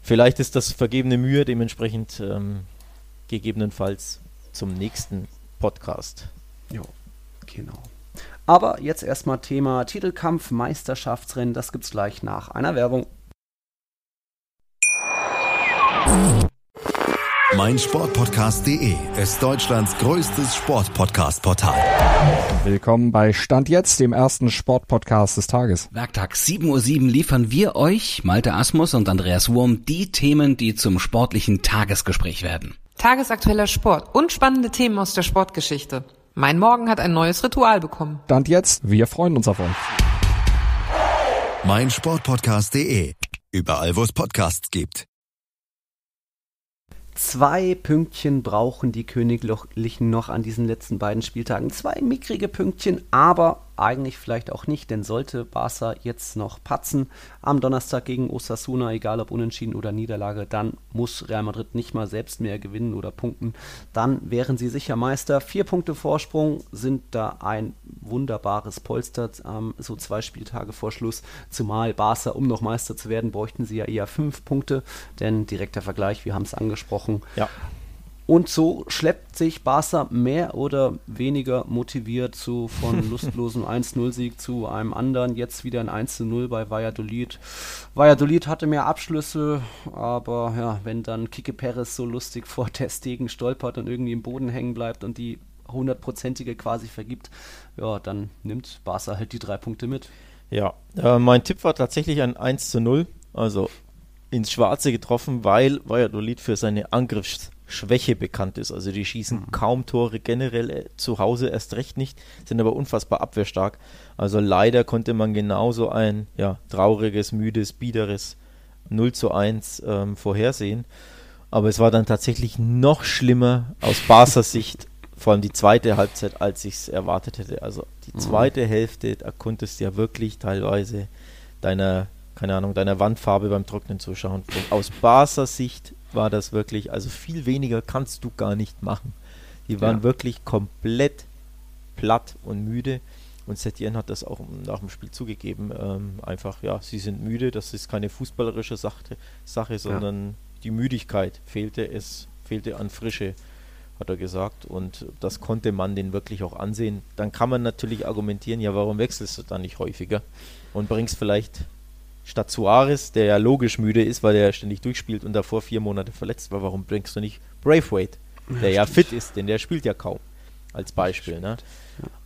vielleicht ist das vergebene Mühe, dementsprechend ähm, gegebenenfalls zum nächsten Podcast. Ja, genau. Aber jetzt erstmal Thema Titelkampf, Meisterschaftsrennen, das gibt es gleich nach einer Werbung mein Sportpodcast.de ist Deutschlands größtes Sportpodcast-Portal. Willkommen bei Stand jetzt, dem ersten Sportpodcast des Tages. Werktag 7.07 Uhr liefern wir euch, Malte Asmus und Andreas Wurm, die Themen, die zum sportlichen Tagesgespräch werden. Tagesaktueller Sport und spannende Themen aus der Sportgeschichte. Mein Morgen hat ein neues Ritual bekommen. Stand jetzt, wir freuen uns auf euch. Mein Sportpodcast.de. Überall, wo es Podcasts gibt. Zwei Pünktchen brauchen die Königlichen noch an diesen letzten beiden Spieltagen. Zwei mickrige Pünktchen, aber eigentlich vielleicht auch nicht, denn sollte Barca jetzt noch patzen am Donnerstag gegen Osasuna, egal ob Unentschieden oder Niederlage, dann muss Real Madrid nicht mal selbst mehr gewinnen oder punkten. Dann wären sie sicher Meister. Vier Punkte Vorsprung sind da ein wunderbares Polster, ähm, so zwei Spieltage vor Schluss. Zumal Barca, um noch Meister zu werden, bräuchten sie ja eher fünf Punkte, denn direkter Vergleich, wir haben es angesprochen. Ja. Und so schleppt sich Barca mehr oder weniger motiviert zu von lustlosem 1-0-Sieg zu einem anderen. Jetzt wieder ein 1-0 bei Valladolid. Valladolid hatte mehr Abschlüsse, aber ja, wenn dann Kike Perez so lustig vor Testegen stolpert und irgendwie im Boden hängen bleibt und die hundertprozentige quasi vergibt, ja, dann nimmt Barca halt die drei Punkte mit. Ja, äh, mein Tipp war tatsächlich ein 1 0, also ins Schwarze getroffen, weil Valladolid für seine Angriffs Schwäche bekannt ist. Also die schießen mhm. kaum Tore generell äh, zu Hause erst recht nicht, sind aber unfassbar abwehrstark. Also leider konnte man genauso ein ja, trauriges, müdes, biederes 0 zu 1 ähm, vorhersehen. Aber es war dann tatsächlich noch schlimmer aus Barca Sicht, vor allem die zweite Halbzeit, als ich es erwartet hätte. Also die mhm. zweite mhm. Hälfte, da konntest du ja wirklich teilweise deiner, keine Ahnung, deiner Wandfarbe beim Trocknen zuschauen. Und aus Barca Sicht war das wirklich, also viel weniger kannst du gar nicht machen. Die waren ja. wirklich komplett platt und müde. Und Setien hat das auch nach dem Spiel zugegeben. Ähm, einfach, ja, sie sind müde, das ist keine fußballerische Sache, Sache sondern ja. die Müdigkeit fehlte, es fehlte an Frische, hat er gesagt. Und das konnte man den wirklich auch ansehen. Dann kann man natürlich argumentieren, ja, warum wechselst du dann nicht häufiger und bringst vielleicht statt Suarez, der ja logisch müde ist, weil er ständig durchspielt und davor vier Monate verletzt war, warum bringst du nicht Braithwaite, der ja, ja fit ist, denn der spielt ja kaum, als Beispiel, ne?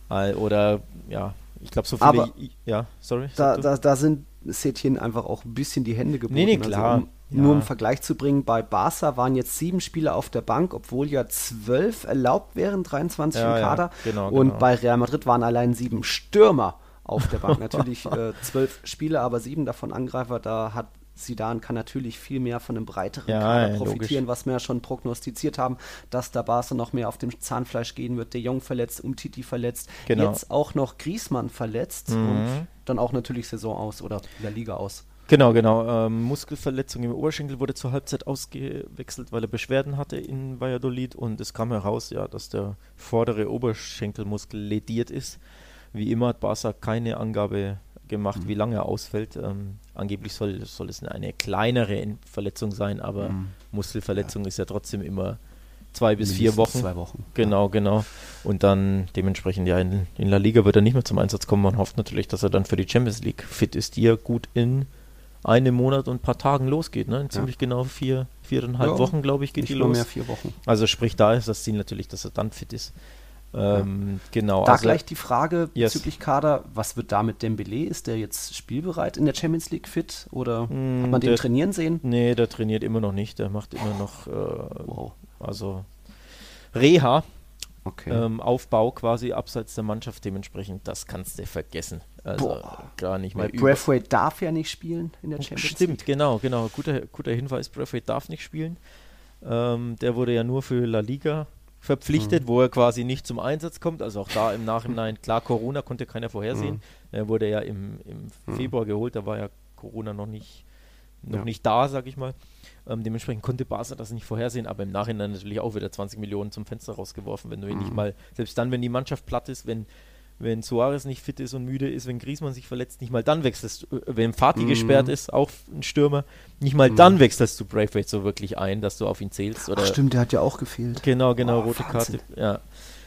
Ja. Oder, ja, ich glaube so viele, Aber ja, sorry. Da, da, da sind Setien einfach auch ein bisschen die Hände gebunden. Nee, nee, also klar. Also, um, ja. Nur um Vergleich zu bringen, bei Barca waren jetzt sieben Spieler auf der Bank, obwohl ja zwölf erlaubt wären, 23 ja, im Kader. Genau, und genau. bei Real Madrid waren allein sieben Stürmer auf der Bank. Natürlich äh, zwölf Spiele, aber sieben davon Angreifer. Da hat Sidan kann natürlich viel mehr von einem breiteren ja, Kader ja, profitieren, logisch. was wir ja schon prognostiziert haben, dass da Barca noch mehr auf dem Zahnfleisch gehen wird. Der Jong verletzt, Umtiti verletzt, genau. jetzt auch noch Griesmann verletzt mhm. und dann auch natürlich Saison aus oder der Liga aus. Genau, genau. Ähm, Muskelverletzung im Oberschenkel wurde zur Halbzeit ausgewechselt, weil er Beschwerden hatte in Valladolid und es kam heraus, ja, dass der vordere Oberschenkelmuskel lediert ist. Wie immer hat Barca keine Angabe gemacht, mhm. wie lange er ausfällt. Ähm, angeblich soll, soll es eine kleinere Verletzung sein, aber mhm. Muskelverletzung ja. ist ja trotzdem immer zwei bis Mindestens vier Wochen. Zwei Wochen. Genau, ja. genau. Und dann dementsprechend, ja, in, in, La Liga wird er nicht mehr zum Einsatz kommen. Man hofft natürlich, dass er dann für die Champions League fit ist, die ja gut in einem Monat und ein paar Tagen losgeht. Ne? In ziemlich ja. genau vier, viereinhalb Wochen, glaube ich, geht nicht die los. mehr vier Wochen. Also sprich, da ist das Ziel natürlich, dass er dann fit ist. Ähm, genau. Da also- gleich die Frage Yes. bezüglich Kader, was wird da mit Dembele? Ist der jetzt spielbereit in der Champions League fit oder Mm, hat man den der- trainieren sehen? Nee, der trainiert immer noch nicht. Der macht immer noch, äh, Wow. also Reha, Okay. ähm, Aufbau quasi abseits der Mannschaft. Dementsprechend, das kannst du vergessen. Also Boah. gar nicht Weil Braithwaite darf ja nicht spielen in der Champions Stimmt, League. genau, genau. Guter, guter Hinweis. Braithwaite darf nicht spielen. Ähm, der wurde ja nur für La Liga verpflichtet, Mhm. wo er quasi nicht zum Einsatz kommt. Also auch da im Nachhinein, klar, Corona konnte keiner vorhersehen. Mhm. Er wurde ja im, im Februar geholt, da war ja Corona noch nicht, noch Ja. nicht da, sag ich mal. Ähm, dementsprechend konnte Barca das nicht vorhersehen, aber im Nachhinein natürlich auch wieder 20 Millionen zum Fenster rausgeworfen, wenn du ihn nicht Mhm. mal, selbst dann, wenn die Mannschaft platt ist, wenn, wenn Suarez nicht fit ist und müde ist, wenn Griezmann sich verletzt, nicht mal dann wechselst du, äh, wenn Fatih Mhm. gesperrt ist, auch ein Stürmer, nicht mal dann wechselst du Braithwaite so wirklich ein, dass du auf ihn zählst. Oder Ach stimmt, der hat ja auch gefehlt. Genau, genau, Oh, rote Wahnsinn. Karte. Ja.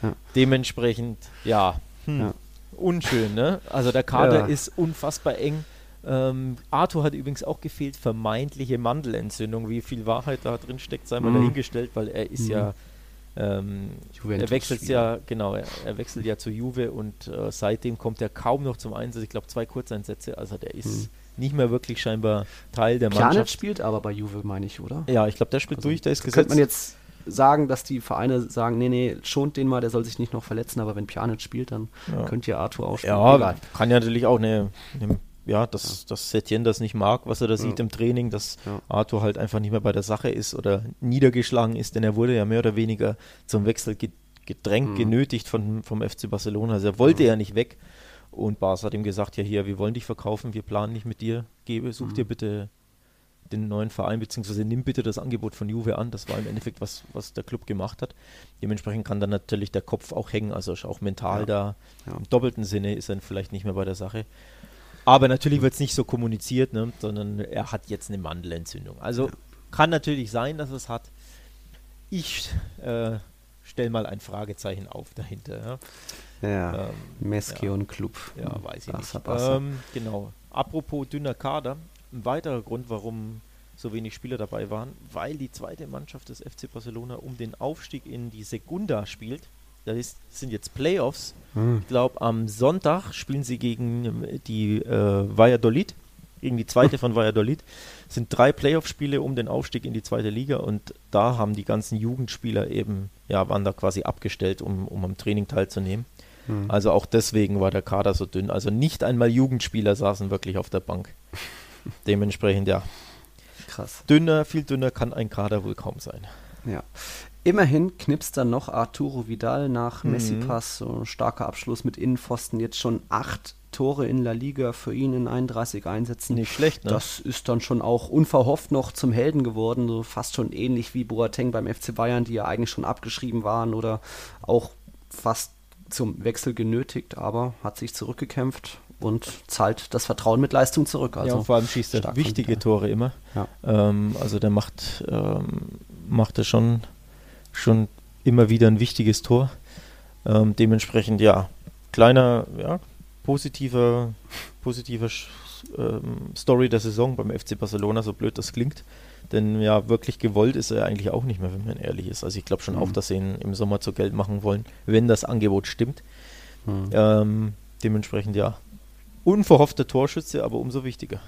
Ja. Dementsprechend, ja, hm, Ja. unschön, ne? Also der Kader Ja. ist unfassbar eng. Ähm, Arthur hat übrigens auch gefehlt, vermeintliche Mandelentzündung. Wie viel Wahrheit da drin steckt, sei mal Mhm. dahingestellt, weil er ist Mhm. ja, ähm, er wechselt ja, genau, er, er wechselt ja zu Juve und äh, seitdem kommt er kaum noch zum Einsatz. Ich glaube, zwei Kurzeinsätze, also der ist Mhm. nicht mehr wirklich scheinbar Teil der Pjanic Mannschaft. spielt aber bei Juve, meine ich, oder? Ja, ich glaube, der spielt Also, durch, der ist gesetzt. Könnte man jetzt sagen, dass die Vereine sagen, nee, nee, schont den mal, der soll sich nicht noch verletzen, aber wenn Pjanic spielt, dann Ja. könnte ja Arthur auch spielen. Ja, Egal. kann ja natürlich auch eine, eine ja, dass, dass Setien das nicht mag, was er da sieht im Training, dass Ja. Arthur halt einfach nicht mehr bei der Sache ist oder niedergeschlagen ist, denn er wurde ja mehr oder weniger zum Wechsel ge- gedrängt, Mhm. genötigt von, vom FC Barcelona. Also er wollte ja nicht weg. Und Barca hat ihm gesagt, ja hier, wir wollen dich verkaufen, wir planen nicht mit dir, gebe, such Mhm. dir bitte den neuen Verein, beziehungsweise nimm bitte das Angebot von Juve an. Das war im Endeffekt, was, was der Club gemacht hat. Dementsprechend kann dann natürlich der Kopf auch hängen, also auch mental Ja. da. Ja. Im doppelten Sinne ist er vielleicht nicht mehr bei der Sache. Aber natürlich wird es nicht so kommuniziert, ne, sondern er hat jetzt eine Mandelentzündung. Also kann natürlich sein, dass es hat. Ich äh, stelle mal ein Fragezeichen auf dahinter. Ja, Ja, ähm, Meske ja. und Club. ja weiß ich Barca, nicht. Barca. Ähm, genau. Apropos dünner Kader, ein weiterer Grund, warum so wenig Spieler dabei waren, weil die zweite Mannschaft des FC Barcelona um den Aufstieg in die Segunda spielt. Das sind jetzt Playoffs. Hm. Ich glaube, am Sonntag spielen sie gegen ähm, die äh, Valladolid, gegen die zweite von Valladolid. Es sind drei Playoff-Spiele um den Aufstieg in die zweite Liga und da haben die ganzen Jugendspieler eben, ja, waren da quasi abgestellt, um, um am Training teilzunehmen. Hm. Also auch deswegen war der Kader so dünn. Also nicht einmal Jugendspieler saßen wirklich auf der Bank. Dementsprechend, ja, Krass. dünner, viel dünner kann ein Kader wohl kaum sein. Ja. Immerhin knipst dann noch Arturo Vidal nach Mhm. Messi-Pass. So ein starker Abschluss mit Innenpfosten. Jetzt schon acht Tore in La Liga für ihn in 31 Einsätzen. Nicht schlecht, ne? Das ist dann schon auch unverhofft noch zum Helden geworden. So fast schon ähnlich wie Boateng beim FC Bayern, die ja eigentlich schon abgeschrieben waren oder auch fast zum Wechsel genötigt, aber hat sich zurückgekämpft und zahlt das Vertrauen mit Leistung zurück. Also ja, und vor allem schießt er wichtige Tore immer. Ja. Ähm, also der macht, ähm, macht er schon, schon immer wieder ein wichtiges Tor. Ähm, dementsprechend, ja, kleiner, ja, positiver, positiver ähm, Story der Saison beim FC Barcelona, so blöd das klingt. Denn ja, wirklich gewollt ist er eigentlich auch nicht mehr, wenn man ehrlich ist. Also ich glaube schon Mhm. auch, dass sie ihn im Sommer zu Geld machen wollen, wenn das Angebot stimmt. Mhm. Ähm, dementsprechend ja, unverhoffter Torschütze, aber umso wichtiger.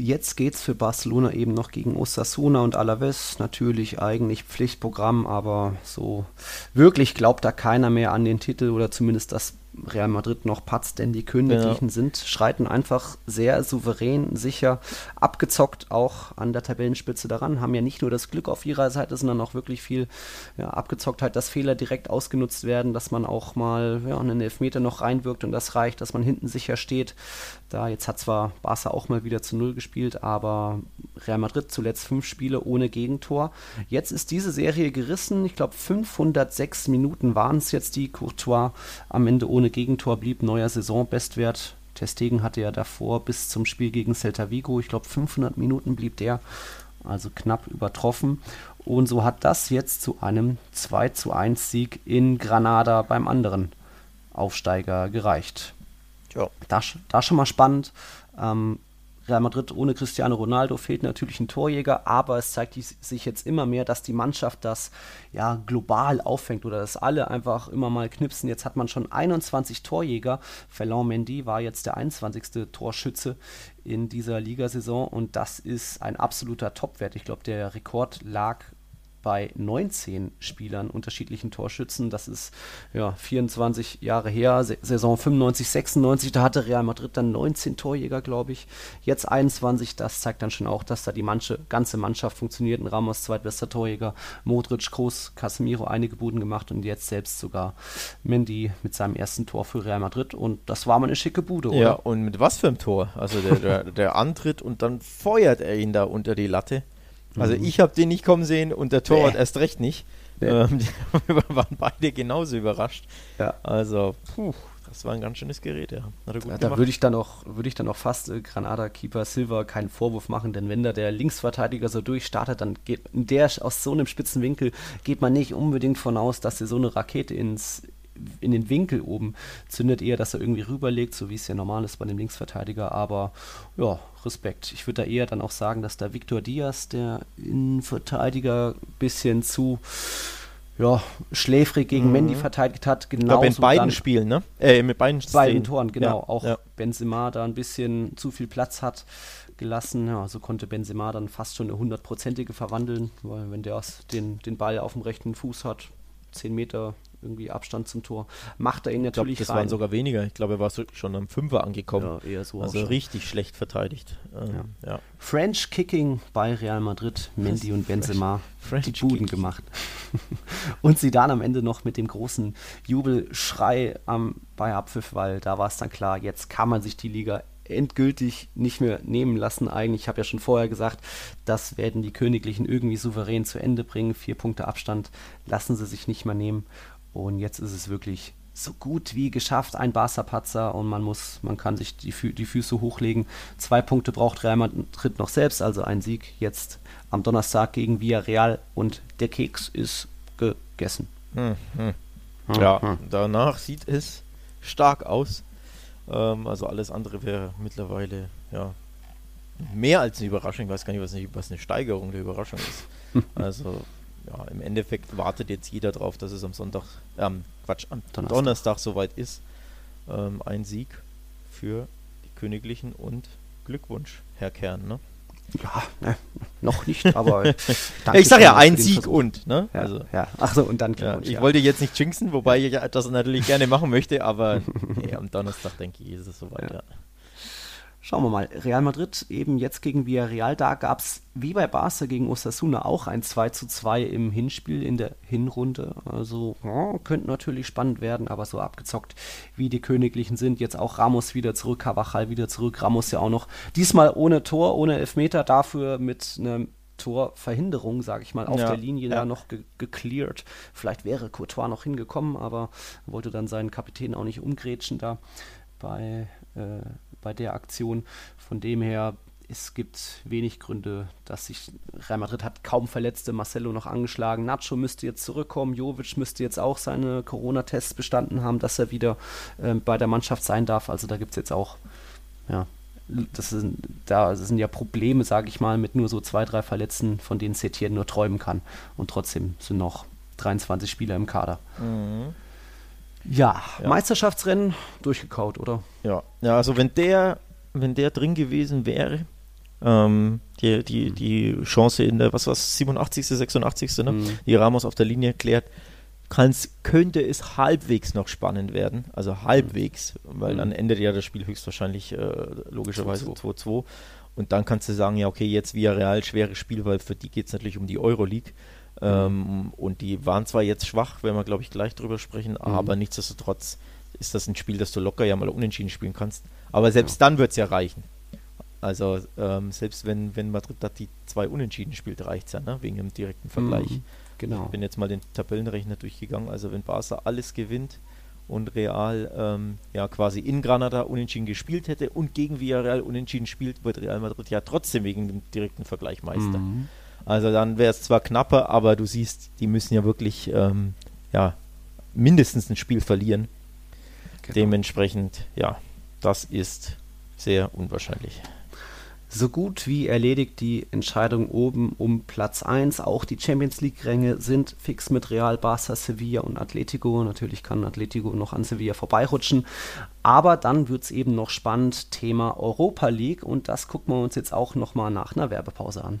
Jetzt geht's für Barcelona eben noch gegen Osasuna und Alaves. Natürlich eigentlich Pflichtprogramm, aber so wirklich glaubt da keiner mehr an den Titel oder zumindest, dass Real Madrid noch patzt, denn die Königlichen sind, schreiten einfach sehr souverän, sicher, abgezockt auch an der Tabellenspitze daran, haben ja nicht nur das Glück auf ihrer Seite, sondern auch wirklich viel ja, Abgezocktheit, dass Fehler direkt ausgenutzt werden, dass man auch mal ja, einen Elfmeter noch reinwirkt und das reicht, dass man hinten sicher steht. Da jetzt hat zwar Barca auch mal wieder zu Null gespielt, aber Real Madrid zuletzt fünf Spiele ohne Gegentor. Jetzt ist diese Serie gerissen. Ich glaube, 506 Minuten waren es jetzt, die Courtois am Ende ohne Gegentor blieb. Neuer Saisonbestwert. Testegen hatte ja davor bis zum Spiel gegen Celta Vigo, ich glaube, 500 Minuten blieb der. Also knapp übertroffen. Und so hat das jetzt zu einem 2 zu 1 Sieg in Granada beim anderen Aufsteiger gereicht. Ja. Da, sch- da schon mal spannend. Ähm, Real Madrid ohne Cristiano Ronaldo fehlt natürlich ein Torjäger, aber es zeigt sich jetzt immer mehr, dass die Mannschaft das ja global auffängt oder dass alle einfach immer mal knipsen. Jetzt hat man schon 21 Torjäger. Ferland Mendy war jetzt der 21. Torschütze in dieser Ligasaison und das ist ein absoluter Topwert. Ich glaube, der Rekord lag bei 19 Spielern unterschiedlichen Torschützen. Das ist ja 24 Jahre her, Saison 95, 96, da hatte Real Madrid dann 19 Torjäger, glaube ich. Jetzt 21, das zeigt dann schon auch, dass da die manche, ganze Mannschaft funktioniert. Ein Ramos, zweitbester Torjäger, Modric, Kroos, Casemiro einige Buden gemacht und jetzt selbst sogar Mendy mit seinem ersten Tor für Real Madrid und das war mal eine schicke Bude, oder? Ja, und mit was für einem Tor? Also der, der, der Antritt und dann feuert er ihn da unter die Latte. Also mhm. ich habe den nicht kommen sehen und der Torwart nee. erst recht nicht. Nee. Ähm, die waren beide genauso überrascht. Ja. Also, puh, das war ein ganz schönes Gerät, ja. ja da würde ich dann auch, würde ich dann auch fast äh, Granada-Keeper Silva keinen Vorwurf machen, denn wenn da der Linksverteidiger so durchstartet, dann geht der aus so einem spitzen Winkel geht man nicht unbedingt von aus, dass er so eine Rakete ins in den Winkel oben zündet, eher, dass er irgendwie rüberlegt, so wie es ja normal ist bei dem Linksverteidiger. Aber ja, Respekt. Ich würde da eher dann auch sagen, dass da Victor Diaz, der Innenverteidiger, ein bisschen zu ja, schläfrig gegen mhm. Mendy verteidigt hat. Genau in beiden Spielen, ne? Äh, mit beiden, beiden Toren, genau. Ja, auch ja. Benzema da ein bisschen zu viel Platz hat gelassen. Ja, so konnte Benzema dann fast schon eine hundertprozentige verwandeln, weil wenn der den, den Ball auf dem rechten Fuß hat, 10 Meter irgendwie Abstand zum Tor. Macht er ihn natürlich ich glaub, das rein. waren sogar weniger. Ich glaube, er war schon am Fünfer angekommen. Ja, eher so also richtig schlecht verteidigt. Ähm, ja. Ja. French Kicking bei Real Madrid. Mendy und Benzema French die Buden Kick. gemacht. und sie dann am Ende noch mit dem großen Jubelschrei am bei Abpfiff, weil da war es dann klar, jetzt kann man sich die Liga endgültig nicht mehr nehmen lassen. Eigentlich, ich habe ja schon vorher gesagt, das werden die Königlichen irgendwie souverän zu Ende bringen. Vier Punkte Abstand lassen sie sich nicht mehr nehmen. Und jetzt ist es wirklich so gut wie geschafft, ein Barca-Patzer und man muss, man kann sich die, Fü die Füße hochlegen. Zwei Punkte braucht Real Madrid noch selbst, also ein Sieg jetzt am Donnerstag gegen Villarreal und der Keks ist gegessen. Hm, hm. Ja, hm. danach sieht es stark aus. Ähm, also alles andere wäre mittlerweile ja mehr als eine Überraschung. Ich weiß gar nicht, was eine, was eine Steigerung der Überraschung ist. also ja, im Endeffekt wartet jetzt jeder drauf, dass es am Sonntag, ähm, Quatsch, am Donnerstag, Donnerstag soweit ist. Ähm, ein Sieg für die Königlichen und Glückwunsch, Herr Kern, ne? Ja, ne, noch nicht, aber ich sag ja ein Sieg Versuch. und, ne? Ja, also, ja. Ach so, und dann ja, Ich ja. wollte jetzt nicht jinxen, wobei ich das natürlich gerne machen möchte, aber nee, am Donnerstag denke ich, ist es soweit, ja. Schauen wir mal. Real Madrid eben jetzt gegen Villarreal. Da gab es wie bei Barca gegen Osasuna auch ein 2 zu 2 im Hinspiel in der Hinrunde. Also ja, könnte natürlich spannend werden, aber so abgezockt wie die Königlichen sind. Jetzt auch Ramos wieder zurück, Cavachal wieder zurück. Ramos ja auch noch. Diesmal ohne Tor, ohne Elfmeter, dafür mit einer Torverhinderung, sage ich mal, auf ja, der Linie ja. da noch ge gecleared. Vielleicht wäre Courtois noch hingekommen, aber wollte dann seinen Kapitän auch nicht umgrätschen da bei. Äh, bei der Aktion. Von dem her, es gibt wenig Gründe, dass sich Real Madrid hat kaum Verletzte, Marcelo noch angeschlagen, Nacho müsste jetzt zurückkommen, Jovic müsste jetzt auch seine Corona-Tests bestanden haben, dass er wieder äh, bei der Mannschaft sein darf. Also da gibt es jetzt auch, ja, das sind, da sind ja Probleme, sage ich mal, mit nur so zwei, drei Verletzten, von denen Setien nur träumen kann. Und trotzdem sind noch 23 Spieler im Kader. Mhm. Ja, ja, Meisterschaftsrennen durchgekaut, oder? Ja, ja also wenn der, wenn der drin gewesen wäre, ähm, die, die, die Chance in der, was war 87., 86., ne? Mhm. die Ramos auf der Linie klärt, könnte es halbwegs noch spannend werden. Also halbwegs, mhm. weil dann endet ja das Spiel höchstwahrscheinlich äh, logischerweise 2-2. Und dann kannst du sagen, ja, okay, jetzt via Real schweres Spiel, weil für die geht es natürlich um die Euroleague. Ähm, und die waren zwar jetzt schwach, wenn wir, glaube ich, gleich drüber sprechen, mhm. aber nichtsdestotrotz ist das ein Spiel, das du locker ja mal unentschieden spielen kannst. Aber selbst ja. dann wird es ja reichen. Also ähm, selbst wenn, wenn Madrid da die zwei Unentschieden spielt, reicht es ja, ne? wegen dem direkten Vergleich. Mhm, genau. Ich bin jetzt mal den Tabellenrechner durchgegangen. Also wenn Barca alles gewinnt und Real ähm, ja quasi in Granada unentschieden gespielt hätte und gegen Villarreal unentschieden spielt, wird Real Madrid ja trotzdem wegen dem direkten Vergleich Meister. Mhm. Also dann wäre es zwar knapper, aber du siehst, die müssen ja wirklich ähm, ja, mindestens ein Spiel verlieren. Genau. Dementsprechend, ja, das ist sehr unwahrscheinlich. so gut wie erledigt die Entscheidung oben um Platz 1. Auch die Champions League-Ränge sind fix mit Real, Barca, Sevilla und Atletico. Natürlich kann Atletico noch an Sevilla vorbeirutschen. Aber dann wird es eben noch spannend, Thema Europa League. Und das gucken wir uns jetzt auch nochmal nach einer Werbepause an.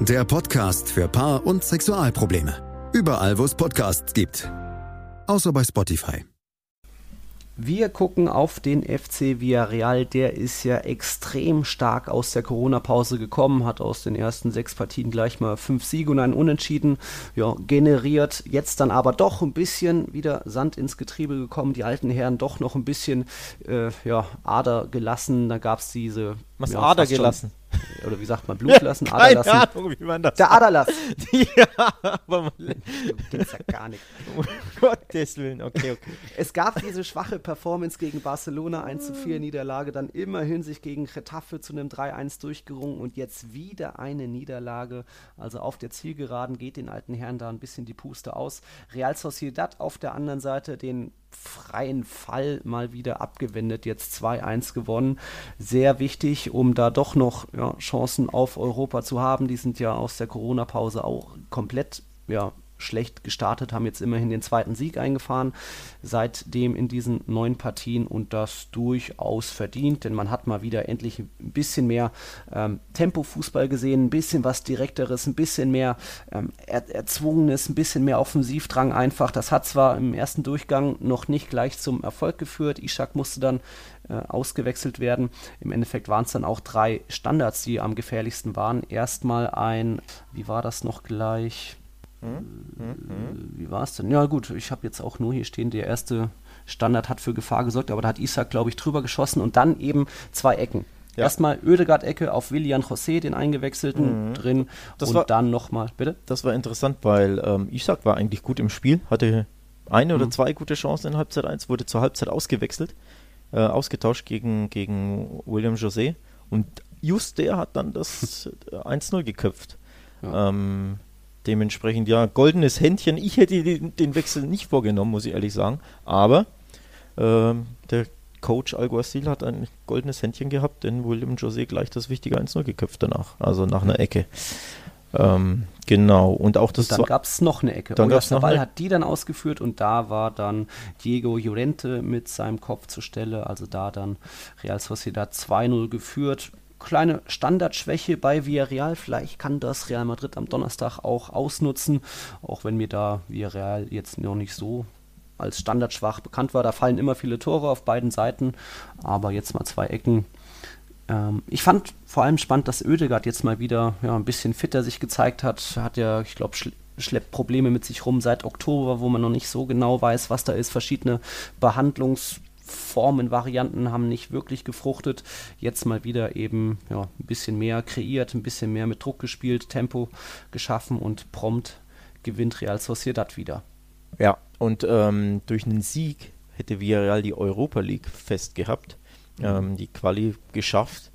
Der Podcast für Paar- und Sexualprobleme. Überall, wo es Podcasts gibt. Außer bei Spotify. Wir gucken auf den FC Villarreal. Der ist ja extrem stark aus der Corona-Pause gekommen, hat aus den ersten sechs Partien gleich mal fünf Siege und einen Unentschieden ja, generiert. Jetzt dann aber doch ein bisschen wieder Sand ins Getriebe gekommen. Die alten Herren doch noch ein bisschen äh, ja, Ader gelassen. Da gab es diese. Was ja, Ader fast schon- gelassen? Oder wie sagt man, Blut lassen, Ader Keine lassen. Ahnung, wie man das Der Aderlass. ja, aber mal, Gibt's ja gar nicht. um Gottes Willen, okay, okay. Es gab diese schwache Performance gegen Barcelona, 1 zu 4 Niederlage, dann immerhin sich gegen Getafe zu einem 3-1 durchgerungen und jetzt wieder eine Niederlage. Also auf der Zielgeraden geht den alten Herren da ein bisschen die Puste aus. Real Sociedad auf der anderen Seite den freien Fall mal wieder abgewendet, jetzt 2-1 gewonnen. Sehr wichtig, um da doch noch ja, Chancen auf Europa zu haben. Die sind ja aus der Corona-Pause auch komplett ja, schlecht gestartet, haben jetzt immerhin den zweiten Sieg eingefahren, seitdem in diesen neun Partien und das durchaus verdient, denn man hat mal wieder endlich ein bisschen mehr ähm, Tempo-Fußball gesehen, ein bisschen was Direkteres, ein bisschen mehr ähm, er Erzwungenes, ein bisschen mehr Offensivdrang einfach. Das hat zwar im ersten Durchgang noch nicht gleich zum Erfolg geführt, Ishak musste dann äh, ausgewechselt werden. Im Endeffekt waren es dann auch drei Standards, die am gefährlichsten waren. Erstmal ein, wie war das noch gleich? Wie war es denn? Ja gut, ich habe jetzt auch nur hier stehen, der erste Standard hat für Gefahr gesorgt, aber da hat Isaac, glaube ich, drüber geschossen und dann eben zwei Ecken. Ja. Erstmal Oedegaard-Ecke auf Willian José, den eingewechselten, drin Das und war- dann nochmal, bitte? Das war interessant, weil ähm, Ishak war eigentlich gut im Spiel, hatte eine oder zwei gute Chancen in Halbzeit 1, wurde zur Halbzeit ausgewechselt, äh, ausgetauscht gegen, gegen William José und just der hat dann das äh, 1-0 geköpft. Ja. Ähm, dementsprechend, ja, goldenes Händchen. Ich hätte den, den Wechsel nicht vorgenommen, muss ich ehrlich sagen, aber ähm, der Coach Alguacil hat ein goldenes Händchen gehabt, denn William José gleich das wichtige 1-0 geköpft danach, also nach einer Ecke. Ähm, genau, und auch das dann zwe- gab es noch eine Ecke. Dann gab's noch Ball eine- hat die dann ausgeführt und da war dann Diego Llorente mit seinem Kopf zur Stelle. Also da dann Real Sociedad 2-0 geführt. Kleine Standardschwäche bei Villarreal. Vielleicht kann das Real Madrid am Donnerstag auch ausnutzen. Auch wenn mir da Villarreal jetzt noch nicht so als standardschwach bekannt war. Da fallen immer viele Tore auf beiden Seiten. Aber jetzt mal zwei Ecken. Ähm, ich fand vor allem spannend, dass Oedegaard jetzt mal wieder ja, ein bisschen fitter sich gezeigt hat. Hat ja, ich glaube, schl schleppt Probleme mit sich rum seit Oktober, wo man noch nicht so genau weiß, was da ist. Verschiedene Behandlungsformen, Varianten haben nicht wirklich gefruchtet. Jetzt mal wieder eben ja, ein bisschen mehr kreiert, ein bisschen mehr mit Druck gespielt, Tempo geschaffen und prompt gewinnt Real Sociedad wieder. Ja, und ähm, durch einen Sieg hätte Villarreal die Europa League fest gehabt, ähm, die Quali geschafft.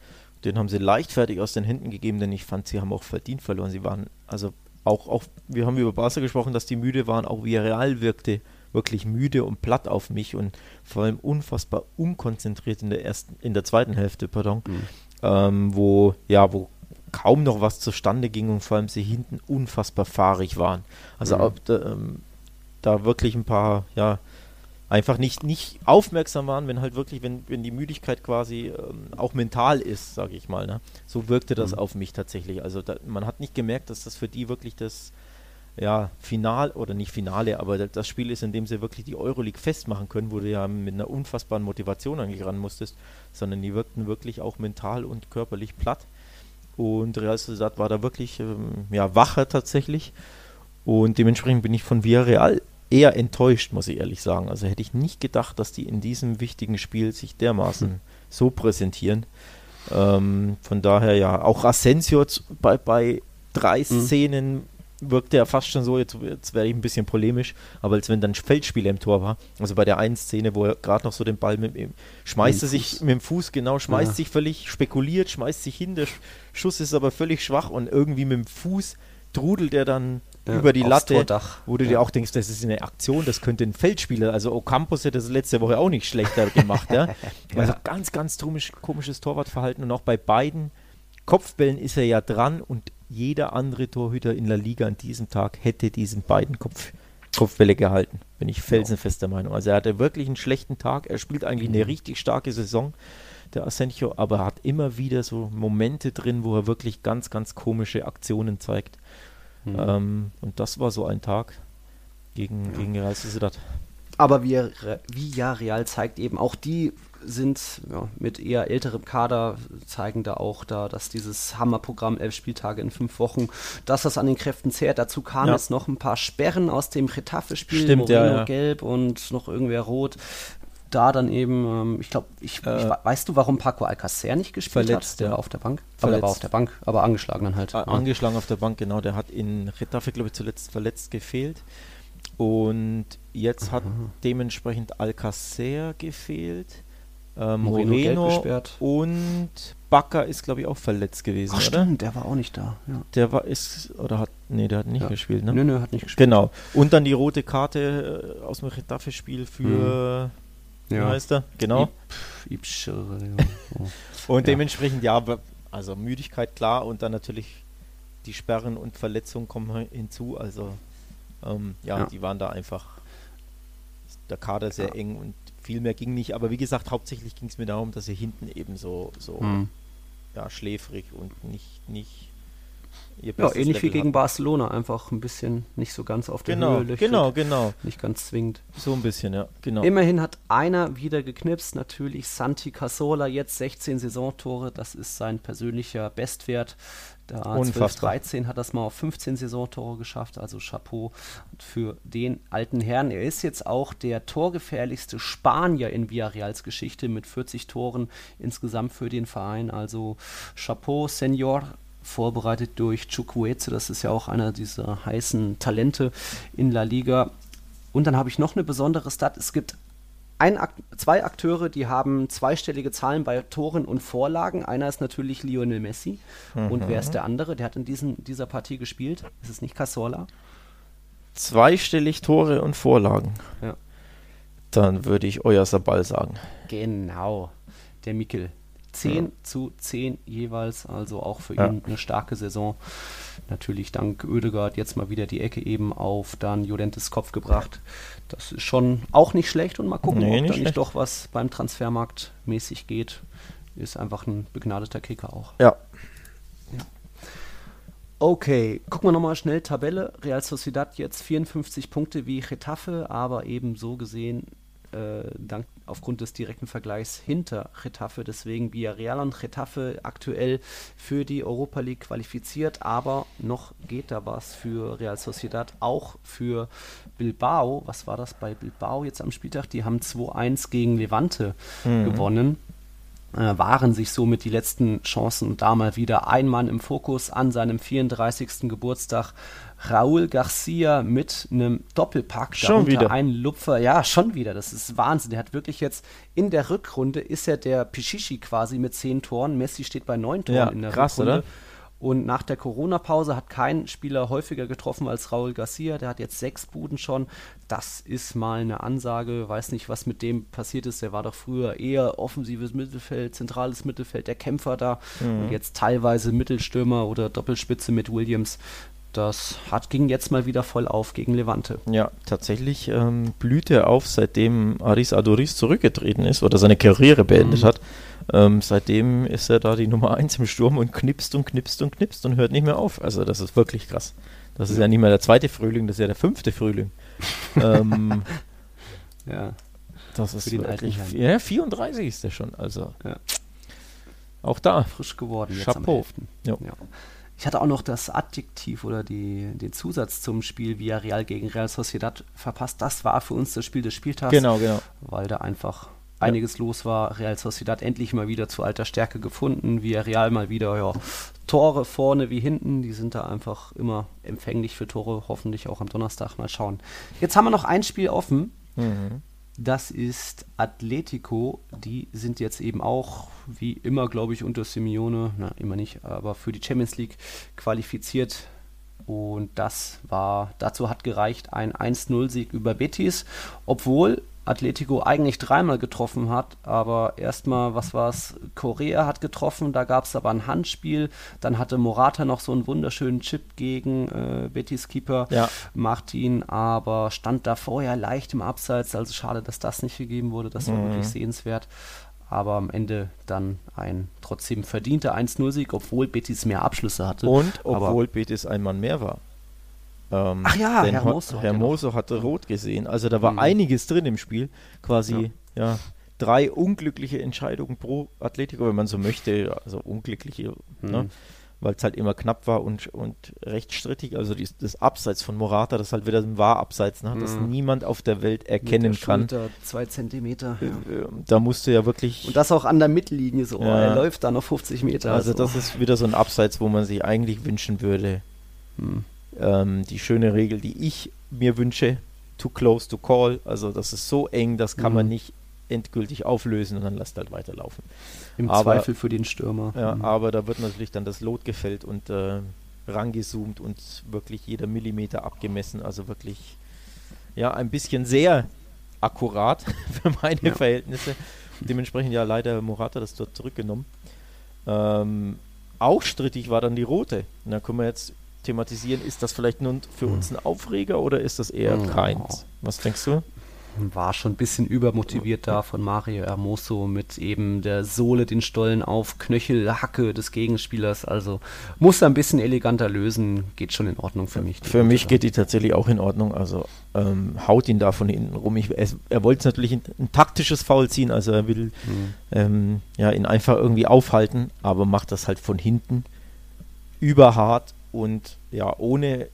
Den haben sie leichtfertig aus den Händen gegeben, denn ich fand, sie haben auch verdient verloren. Sie waren, also auch, auch wir haben über Barca gesprochen, dass die müde waren, auch Villarreal wirkte wirklich müde und platt auf mich und vor allem unfassbar unkonzentriert in der ersten, in der zweiten Hälfte, pardon, ähm, wo, ja, wo kaum noch was zustande ging und vor allem sie hinten unfassbar fahrig waren. Also ob, da, ähm, da wirklich ein paar, ja, einfach nicht, nicht aufmerksam waren, wenn halt wirklich, wenn, wenn die Müdigkeit quasi ähm, auch mental ist, sage ich mal. Ne? So wirkte das auf mich tatsächlich. Also da, man hat nicht gemerkt, dass das für die wirklich das, ja, Final oder nicht Finale, aber das Spiel ist, in dem sie wirklich die Euroleague festmachen können, wo du ja mit einer unfassbaren Motivation eigentlich ran musstest, sondern die wirkten wirklich auch mental und körperlich platt. Und Real Sociedad war da wirklich ähm, ja, wacher tatsächlich. Und dementsprechend bin ich von Villarreal eher enttäuscht, muss ich ehrlich sagen. Also hätte ich nicht gedacht, dass die in diesem wichtigen Spiel sich dermaßen hm. so präsentieren. Ähm, von daher ja, auch Asensio bei, bei drei mhm. Szenen wirkte er fast schon so, jetzt, jetzt wäre ich ein bisschen polemisch, aber als wenn dann Feldspieler im Tor war. Also bei der einen Szene, wo er gerade noch so den Ball mit, ihm schmeißt er sich mit dem Fuß, genau, schmeißt ja. sich völlig, spekuliert, schmeißt sich hin, der Schuss ist aber völlig schwach und irgendwie mit dem Fuß trudelt er dann ja, über die Latte, Tordach. wo du ja. dir auch denkst, das ist eine Aktion, das könnte ein Feldspieler, also Ocampos hätte das letzte Woche auch nicht schlechter gemacht. ja. Also ganz, ganz komisch, komisches Torwartverhalten und auch bei beiden Kopfbällen ist er ja dran und jeder andere Torhüter in der Liga an diesem Tag hätte diesen beiden Kopf, Kopfbälle gehalten. Bin ich felsenfest der Meinung. Also er hatte wirklich einen schlechten Tag. Er spielt eigentlich eine mhm. richtig starke Saison, der Asensio, aber hat immer wieder so Momente drin, wo er wirklich ganz, ganz komische Aktionen zeigt. Mhm. Ähm, und das war so ein Tag gegen, ja. gegen Real Sociedad. Aber wie, wie ja Real zeigt eben, auch die sind ja, mit eher älterem Kader, zeigen da auch da, dass dieses Hammerprogramm, elf Spieltage in fünf Wochen, dass das an den Kräften zehrt. Dazu kamen ja. jetzt noch ein paar Sperren aus dem Retafe-Spiel, Moreno ja, ja. gelb und noch irgendwer rot. Da dann eben, ähm, ich glaube, ich, äh, ich, weißt du, warum Paco Alcacer nicht gespielt verletzt, hat? Der war auf der Bank. Verletzt. Aber er war auf der Bank, aber angeschlagen dann halt. Ah, angeschlagen auf der Bank, genau. Der hat in Retafe, glaube ich, zuletzt verletzt gefehlt. Und jetzt hat mhm. dementsprechend Alcacer gefehlt. Äh, Moreno, Moreno und Bakker ist, glaube ich, auch verletzt gewesen, Ach, oder? Stimmt, der war auch nicht da. Ja. Der war, ist, oder hat, nee, der hat nicht ja. gespielt, ne? Nö, nö, hat nicht gespielt. Genau. Und dann die rote Karte äh, aus dem Retafe-Spiel für, mhm. ja. wie heißt er? Genau. Ipsch, ja. Oh. und dementsprechend, ja, also Müdigkeit klar und dann natürlich die Sperren und Verletzungen kommen hinzu, also ähm, ja, die waren da einfach der Kader sehr eng und viel mehr ging nicht, aber wie gesagt, hauptsächlich ging es mir darum, dass er hinten eben so, so mhm. ja, schläfrig und nicht, nicht ja, ähnlich Level wie gegen hatten. Barcelona, einfach ein bisschen nicht so ganz auf der genau, Höhe. Genau, genau. Nicht ganz zwingend. So ein bisschen, ja, genau. Immerhin hat einer wieder geknipst, natürlich Santi Casola, jetzt 16 Saisontore, das ist sein persönlicher Bestwert. Da 12, 13 hat das mal auf 15 Saisontore geschafft, also Chapeau für den alten Herrn. Er ist jetzt auch der torgefährlichste Spanier in Villarreals Geschichte mit 40 Toren insgesamt für den Verein. Also Chapeau, Senor, vorbereitet durch Chukwueze, das ist ja auch einer dieser heißen Talente in La Liga. Und dann habe ich noch eine besondere Stat. Es gibt ein zwei Akteure, die haben zweistellige Zahlen bei Toren und Vorlagen. Einer ist natürlich Lionel Messi. Mhm. Und wer ist der andere? Der hat in diesen, dieser Partie gespielt. Ist es nicht Casola? Zweistellig Tore und Vorlagen. Ja. Dann würde ich euer Sabal sagen. Genau. Der Mikkel. 10 ja. zu 10 jeweils, also auch für ja. ihn eine starke Saison. Natürlich dank Oedegaard jetzt mal wieder die Ecke eben auf dann Jolentes Kopf gebracht. Das ist schon auch nicht schlecht und mal gucken, nee, ob da nicht doch was beim Transfermarkt mäßig geht. Ist einfach ein begnadeter Kicker auch. Ja. ja. Okay, gucken wir nochmal schnell Tabelle. Real Sociedad jetzt 54 Punkte wie Getafe, aber eben so gesehen äh, dank, aufgrund des direkten Vergleichs hinter Getafe. Deswegen Villarreal und Getafe aktuell für die Europa League qualifiziert, aber noch geht da was für Real Sociedad, auch für Bilbao. Was war das bei Bilbao jetzt am Spieltag? Die haben 2-1 gegen Levante mhm. gewonnen äh, waren sich somit die letzten Chancen und da mal wieder ein Mann im Fokus an seinem 34. Geburtstag. Raúl Garcia mit einem Doppelpack. Schon wieder. Ein Lupfer. Ja, schon wieder. Das ist Wahnsinn. Der hat wirklich jetzt in der Rückrunde ist er der Pichichi quasi mit zehn Toren. Messi steht bei neun Toren ja, in der krass, Rückrunde. Oder? Und nach der Corona-Pause hat kein Spieler häufiger getroffen als Raúl Garcia. Der hat jetzt sechs Buden schon. Das ist mal eine Ansage. Weiß nicht, was mit dem passiert ist. Der war doch früher eher offensives Mittelfeld, zentrales Mittelfeld, der Kämpfer da. Mhm. Und jetzt teilweise Mittelstürmer oder Doppelspitze mit Williams. Das hat, ging jetzt mal wieder voll auf gegen Levante. Ja, tatsächlich ähm, blüht er auf, seitdem Aris Adoris zurückgetreten ist oder seine Karriere beendet mhm. hat. Ähm, seitdem ist er da die Nummer 1 im Sturm und knipst und knipst und knipst und hört nicht mehr auf. Also das ist wirklich krass. Das ist ja nicht mehr der zweite Frühling, das ist ja der fünfte Frühling. ähm, ja. Das ist wirklich, ja, 34 ist der schon, also. Ja. Auch da. frisch geworden Chapeau. am 11. Ja. Ja. Ich hatte auch noch das Adjektiv oder die, den Zusatz zum Spiel Villarreal gegen Real Sociedad verpasst. Das war für uns das Spiel des Spieltags, Genau, genau. weil da einfach einiges los war. Real Sociedad endlich mal wieder zu alter Stärke gefunden. Villarreal mal wieder, ja, Tore vorne wie hinten. Die sind da einfach immer empfänglich für Tore. Hoffentlich auch am Donnerstag mal schauen. Jetzt haben wir noch ein Spiel offen. Mhm. Das ist Atletico. Die sind jetzt eben auch, wie immer, glaube ich, unter Simeone, na, immer nicht, aber für die Champions League qualifiziert. Und das war, dazu hat gereicht ein 1-0-Sieg über Betis, obwohl Atletico eigentlich dreimal getroffen hat, aber erstmal, was war es? Korea hat getroffen, da gab es aber ein Handspiel, dann hatte Morata noch so einen wunderschönen Chip gegen äh, Betis Keeper Ja. Martin, aber stand da vorher leicht im Abseits, also schade, dass das nicht gegeben wurde, das war Mhm. wirklich sehenswert. Aber am Ende dann ein trotzdem verdienter 1-0-Sieg, obwohl Betis mehr Abschlüsse hatte. Und Aber- obwohl Betis ein Mann mehr war. Ähm, Ach ja, denn Hermoso ja noch- Hermoso hatte rot gesehen. Also da war Mhm. einiges drin im Spiel. Quasi, ja. drei unglückliche Entscheidungen pro Atletico, wenn man so möchte. Also unglückliche, ne? Mhm. weil es halt immer knapp war und, und recht strittig. Also dies, das Abseits von Morata, das halt wieder ein Wahrabseits, ne? das Mhm. niemand auf der Welt erkennen der kann. Schulter zwei Zentimeter. Ja. Äh, Da musste ja wirklich. Und das auch an der Mittellinie so. Ja. Er läuft da noch 50 Meter. Also so. das ist wieder so ein Abseits, wo man sich eigentlich wünschen würde. Hm. Ähm, die schöne Regel, die ich mir wünsche, too close to call. Also das ist so eng, das kann Mhm. man nicht endgültig auflösen und dann lässt halt weiterlaufen. Im aber- Zweifel für den Stürmer. Ja, Hm. aber da wird natürlich dann das Lot gefällt und äh, rangezoomt und wirklich jeder Millimeter abgemessen. Also wirklich, ja, ein bisschen sehr akkurat für meine Ja. Verhältnisse. Dementsprechend ja leider Morata das dort zurückgenommen. Ähm, auch strittig war dann die rote. Und da können wir jetzt thematisieren, ist das vielleicht nun für uns ein Aufreger oder ist das eher Oh. keins? Was denkst du? War schon ein bisschen übermotiviert da von Mario Hermoso mit eben der Sohle den Stollen auf, Knöchelhacke des Gegenspielers. Also muss er ein bisschen eleganter lösen, geht schon in Ordnung für mich. Für mich geht die tatsächlich auch in Ordnung. Also ähm, haut ihn da von hinten rum. Ich, er er wollte natürlich ein, ein taktisches Foul ziehen, also er will Hm. ähm, ja, ihn einfach irgendwie aufhalten, aber macht das halt von hinten überhart und ja, ohne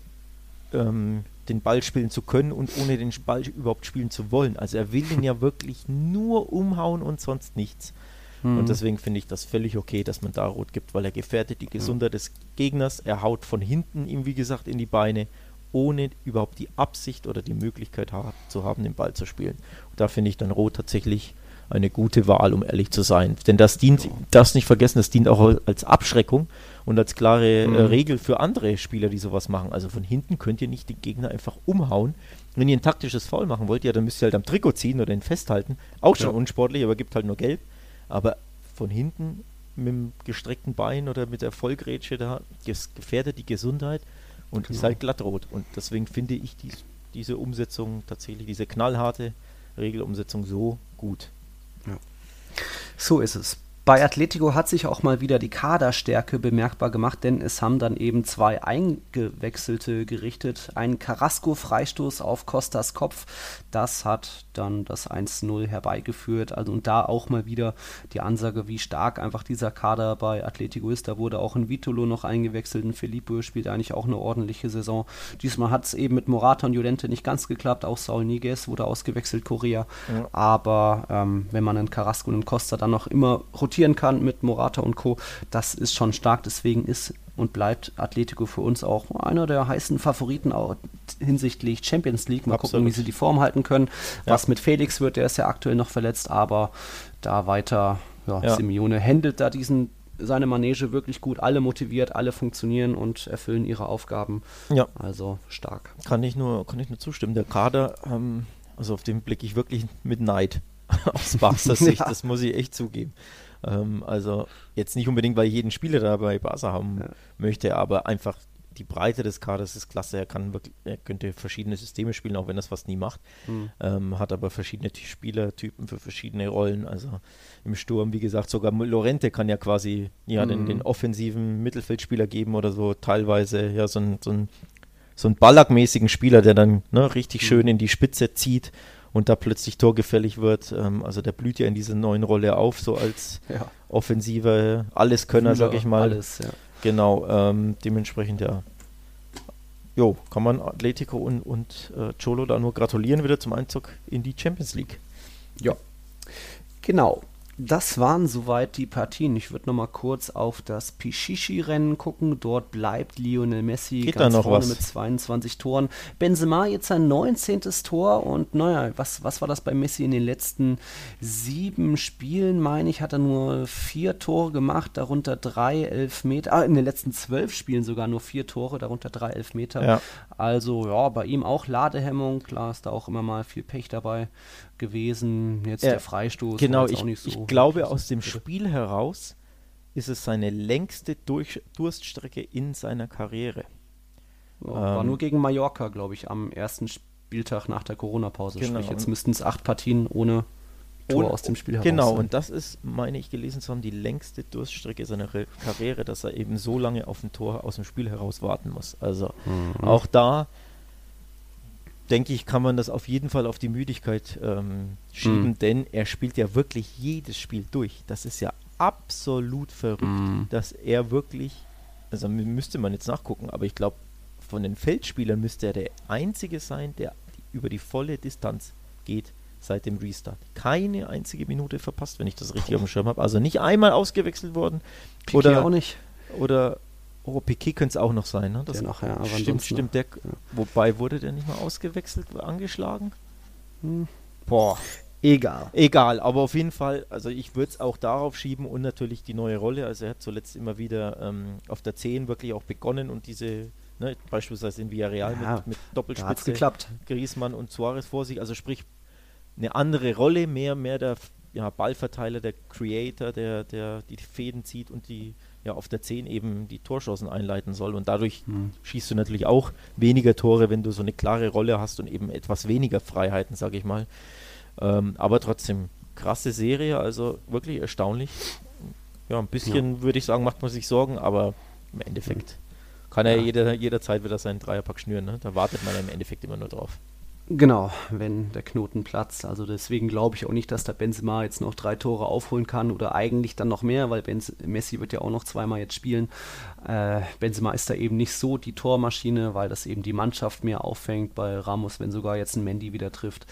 ähm, den Ball spielen zu können und ohne den Ball überhaupt spielen zu wollen. Also er will ihn ja wirklich nur umhauen und sonst nichts. Hm. Und deswegen finde ich das völlig okay, dass man da rot gibt, weil er gefährdet die Gesundheit des Gegners. Er haut von hinten ihm, wie gesagt, in die Beine, ohne überhaupt die Absicht oder die Möglichkeit ha zu haben, den Ball zu spielen. Und da finde ich dann rot tatsächlich eine gute Wahl, um ehrlich zu sein. Denn das dient, das nicht vergessen, das dient auch als Abschreckung und als klare Mhm. äh, Regel für andere Spieler, die sowas machen. Also von hinten könnt ihr nicht den Gegner einfach umhauen. Wenn ihr ein taktisches Foul machen wollt, ja, dann müsst ihr halt am Trikot ziehen oder ihn festhalten. Auch schon Ja. unsportlich, aber gibt halt nur gelb. Aber von hinten mit dem gestreckten Bein oder mit der Vollgrätsche da ges- gefährdet die Gesundheit und ist Genau. halt glattrot. Und deswegen finde ich dies, diese Umsetzung tatsächlich, diese knallharte Regelumsetzung so gut. So ist es. Bei Atletico hat sich auch mal wieder die Kaderstärke bemerkbar gemacht, denn es haben dann eben zwei eingewechselte gerichtet. Ein Carrasco-Freistoß auf Costas Kopf, das hat dann das 1-0 herbeigeführt. Also und da auch mal wieder die Ansage, wie stark einfach dieser Kader bei Atletico ist. Da wurde auch ein Vitolo noch eingewechselt, ein Filippo spielt eigentlich auch eine ordentliche Saison. Diesmal hat es eben mit Morata und Llorente nicht ganz geklappt, auch Saul Niguez wurde ausgewechselt, Korea. Aber ähm, wenn man einen Carrasco und einen Costa dann noch immer rotieren kann mit Morata und Co., das ist schon stark. Deswegen ist und bleibt Atletico für uns auch einer der heißen Favoriten auch hinsichtlich Champions League. Mal gucken, Absolut. wie sie die Form halten können. Ja. Was mit Felix wird, der ist ja aktuell noch verletzt, aber da weiter, ja, Ja. Simeone händelt da diesen seine Manege wirklich gut, alle motiviert, alle funktionieren und erfüllen ihre Aufgaben. Ja. Also stark. Kann ich nur, kann ich nur zustimmen. Der Kader, ähm, also auf den blicke ich wirklich mit Neid aus Barca Sicht, Ja. das muss ich echt zugeben. Ähm, also jetzt nicht unbedingt, weil ich jeden Spieler da bei Barca haben Ja. möchte, aber einfach die Breite des Kaders ist klasse. Er kann wirklich, er könnte verschiedene Systeme spielen, auch wenn er es fast nie macht. Mhm. Ähm, hat aber verschiedene Spielertypen für verschiedene Rollen. Also im Sturm, wie gesagt, sogar Lorente kann ja quasi ja, mhm. den, den, offensiven Mittelfeldspieler geben oder so teilweise ja so ein, so ein, so ein Ballack-mäßigen Spieler, der dann ne, richtig mhm. schön in die Spitze zieht und da plötzlich torgefällig wird. Ähm, also der blüht ja in dieser neuen Rolle auf, so als ja. offensiver Alleskönner, sag ich mal. Alles, ja. Genau, ähm, dementsprechend ja. Jo, kann man Atletico und, und äh, Cholo da nur gratulieren wieder zum Einzug in die Champions League. Ja. Genau das waren soweit die Partien. Ich würde noch mal kurz auf das Pichichi-Rennen gucken. Dort bleibt Lionel Messi Geht ganz vorne was? mit 22 Toren. Benzema jetzt sein 19. Tor und naja, was, was war das bei Messi in den letzten sieben Spielen, meine ich, hat er nur vier Tore gemacht, darunter drei Elfmeter, ah, in den letzten zwölf Spielen sogar nur vier Tore, darunter drei Elfmeter. Ja. Also ja, bei ihm auch Ladehemmung, klar ist da auch immer mal viel Pech dabei gewesen. Jetzt ja, der Freistoß. Genau, ich, so ich glaube, aus dem Spiel heraus ist es seine längste Durch Durststrecke in seiner Karriere. Ja, war ähm, nur gegen Mallorca, glaube ich, am ersten Spieltag nach der Corona-Pause. Genau. Sprich, jetzt müssten es acht Partien ohne Tor und, aus dem Spiel heraus Genau, sein. und das ist, meine ich, gelesen zu haben, die längste Durststrecke seiner Karriere, dass er eben so lange auf ein Tor aus dem Spiel heraus warten muss. Also mhm. auch da denke ich, kann man das auf jeden Fall auf die Müdigkeit ähm, schieben, mhm. denn er spielt ja wirklich jedes Spiel durch. Das ist ja absolut verrückt, mhm. dass er wirklich, also müsste man jetzt nachgucken, aber ich glaube, von den Feldspielern müsste er der Einzige sein, der über die volle Distanz geht seit dem Restart. Keine einzige Minute verpasst, wenn ich das richtig auf dem Schirm habe. Also nicht einmal ausgewechselt worden. Piquet oder auch nicht. Oder Oh, Piquet könnte es auch noch sein, ne? Das der noch, ja, aber stimmt, stimmt. Der, ja. Wobei wurde der nicht mal ausgewechselt, angeschlagen? Hm. Boah. Egal. Egal, aber auf jeden Fall, also ich würde es auch darauf schieben und natürlich die neue Rolle. Also er hat zuletzt immer wieder ähm, auf der 10 wirklich auch begonnen und diese, ne, beispielsweise in Villarreal ja, mit, mit Doppelspitze, geklappt. Griezmann und Suarez vor sich, also sprich eine andere Rolle, mehr, mehr der ja, Ballverteiler, der Creator, der, der die Fäden zieht und die ja auf der 10 eben die Torschancen einleiten soll. Und dadurch mhm. schießt du natürlich auch weniger Tore, wenn du so eine klare Rolle hast und eben etwas weniger Freiheiten, sage ich mal. Ähm, aber trotzdem, krasse Serie, also wirklich erstaunlich. Ja, ein bisschen ja. würde ich sagen, macht man sich Sorgen, aber im Endeffekt mhm. kann er ja. jeder, jederzeit wieder seinen Dreierpack schnüren. Ne? Da wartet man im Endeffekt immer nur drauf. Genau, wenn der Knoten platzt. Also deswegen glaube ich auch nicht, dass der Benzema jetzt noch drei Tore aufholen kann oder eigentlich dann noch mehr, weil Benz Messi wird ja auch noch zweimal jetzt spielen. Äh, Benzema ist da eben nicht so die Tormaschine, weil das eben die Mannschaft mehr auffängt bei Ramos, wenn sogar jetzt ein Mandy wieder trifft.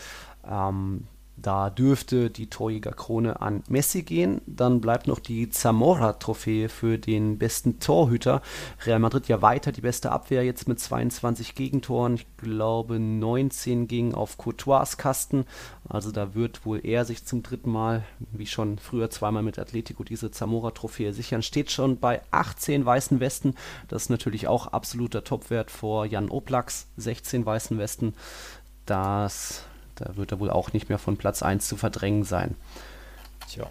Ähm, da dürfte die Torjägerkrone an Messi gehen. Dann bleibt noch die Zamora-Trophäe für den besten Torhüter. Real Madrid ja weiter die beste Abwehr jetzt mit 22 Gegentoren. Ich glaube 19 gingen auf Courtois Kasten. Also da wird wohl er sich zum dritten Mal, wie schon früher zweimal mit Atletico, diese Zamora-Trophäe sichern. Steht schon bei 18 weißen Westen. Das ist natürlich auch absoluter Topwert vor Jan Oblaks, 16 weißen Westen. Das da wird er wohl auch nicht mehr von Platz 1 zu verdrängen sein. Tja.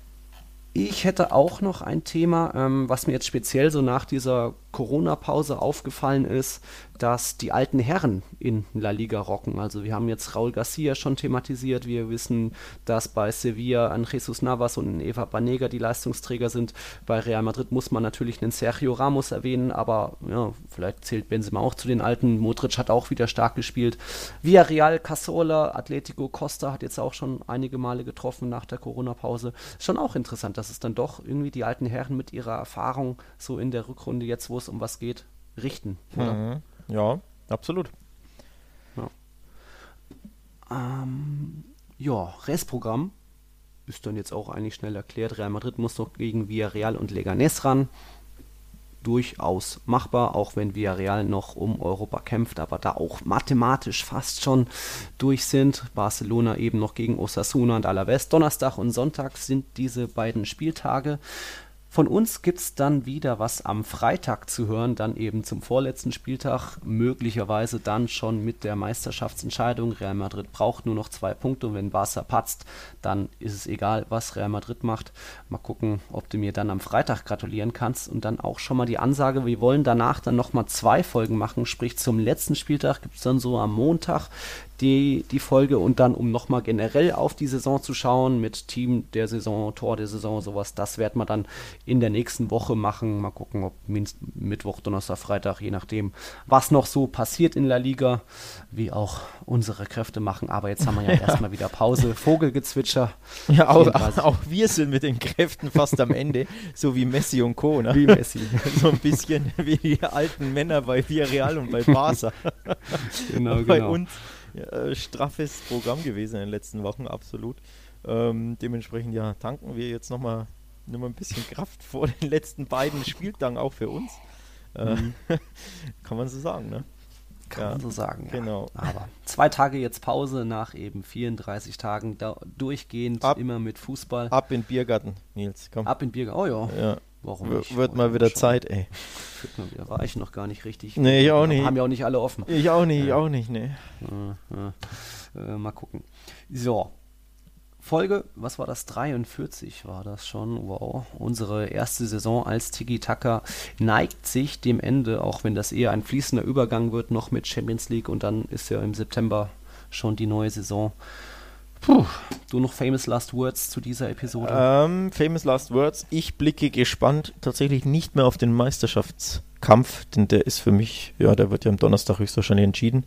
Ich hätte auch noch ein Thema, ähm, was mir jetzt speziell so nach dieser Corona-Pause aufgefallen ist, dass die alten Herren in La Liga rocken. Also wir haben jetzt Raul Garcia schon thematisiert. Wir wissen, dass bei Sevilla an Jesus Navas und Eva Banega die Leistungsträger sind. Bei Real Madrid muss man natürlich einen Sergio Ramos erwähnen, aber ja, vielleicht zählt Benzema auch zu den alten. Modric hat auch wieder stark gespielt. Villarreal, Casola, Atletico Costa hat jetzt auch schon einige Male getroffen nach der Corona-Pause. Schon auch interessant, dass es dann doch irgendwie die alten Herren mit ihrer Erfahrung so in der Rückrunde jetzt, wo es um was geht, richten. Mhm. Ja, absolut. Ja. Ähm, ja, Restprogramm ist dann jetzt auch eigentlich schnell erklärt. Real Madrid muss noch gegen Villarreal und Leganés ran. Durchaus machbar, auch wenn Villarreal noch um Europa kämpft, aber da auch mathematisch fast schon durch sind. Barcelona eben noch gegen Osasuna und Alaves. Donnerstag und Sonntag sind diese beiden Spieltage. Von uns gibt es dann wieder was am Freitag zu hören, dann eben zum vorletzten Spieltag, möglicherweise dann schon mit der Meisterschaftsentscheidung. Real Madrid braucht nur noch zwei Punkte und wenn Barca patzt, dann ist es egal, was Real Madrid macht. Mal gucken, ob du mir dann am Freitag gratulieren kannst und dann auch schon mal die Ansage, wir wollen danach dann nochmal zwei Folgen machen, sprich zum letzten Spieltag gibt es dann so am Montag die, die Folge und dann, um nochmal generell auf die Saison zu schauen, mit Team der Saison, Tor der Saison, sowas, das werden wir dann in der nächsten Woche machen. Mal gucken, ob Mittwoch, Donnerstag, Freitag, je nachdem, was noch so passiert in La Liga, wie auch unsere Kräfte machen. Aber jetzt haben wir ja, ja. erstmal wieder Pause, Vogelgezwitscher. Ja, auch, auch, wir sind mit den Kräften fast am Ende, so wie Messi und Co. Ne? Wie Messi. so ein bisschen wie die alten Männer bei Villarreal und bei Barca. genau, genau. Bei uns äh, straffes Programm gewesen in den letzten Wochen, absolut. Ähm, dementsprechend ja, tanken wir jetzt nochmal noch mal ein bisschen Kraft vor den letzten beiden Spieltagen auch für uns. Äh, mhm. kann man so sagen, ne? Kann ja, man so sagen, ja. Genau. Aber zwei Tage jetzt Pause nach eben 34 Tagen durchgehend ab, immer mit Fußball. Ab in Biergarten, Nils. Komm. Ab in Biergarten, oh ja. ja. Warum nicht? Wird mal wieder schon. Zeit, ey. Wieder. War ich noch gar nicht richtig. Nee, ich auch nicht. Haben ja auch nicht alle offen. Ich auch nicht, ich auch nicht, nee. Ja, ja. Äh, mal gucken. So. Folge, was war das? 43 war das schon. Wow. Unsere erste Saison als Tiki-Taka neigt sich dem Ende, auch wenn das eher ein fließender Übergang wird, noch mit Champions League und dann ist ja im September schon die neue Saison. Puh, du noch Famous Last Words zu dieser Episode? Ähm, famous Last Words. Ich blicke gespannt tatsächlich nicht mehr auf den Meisterschaftskampf, denn der ist für mich, ja, der wird ja am Donnerstag höchstwahrscheinlich entschieden.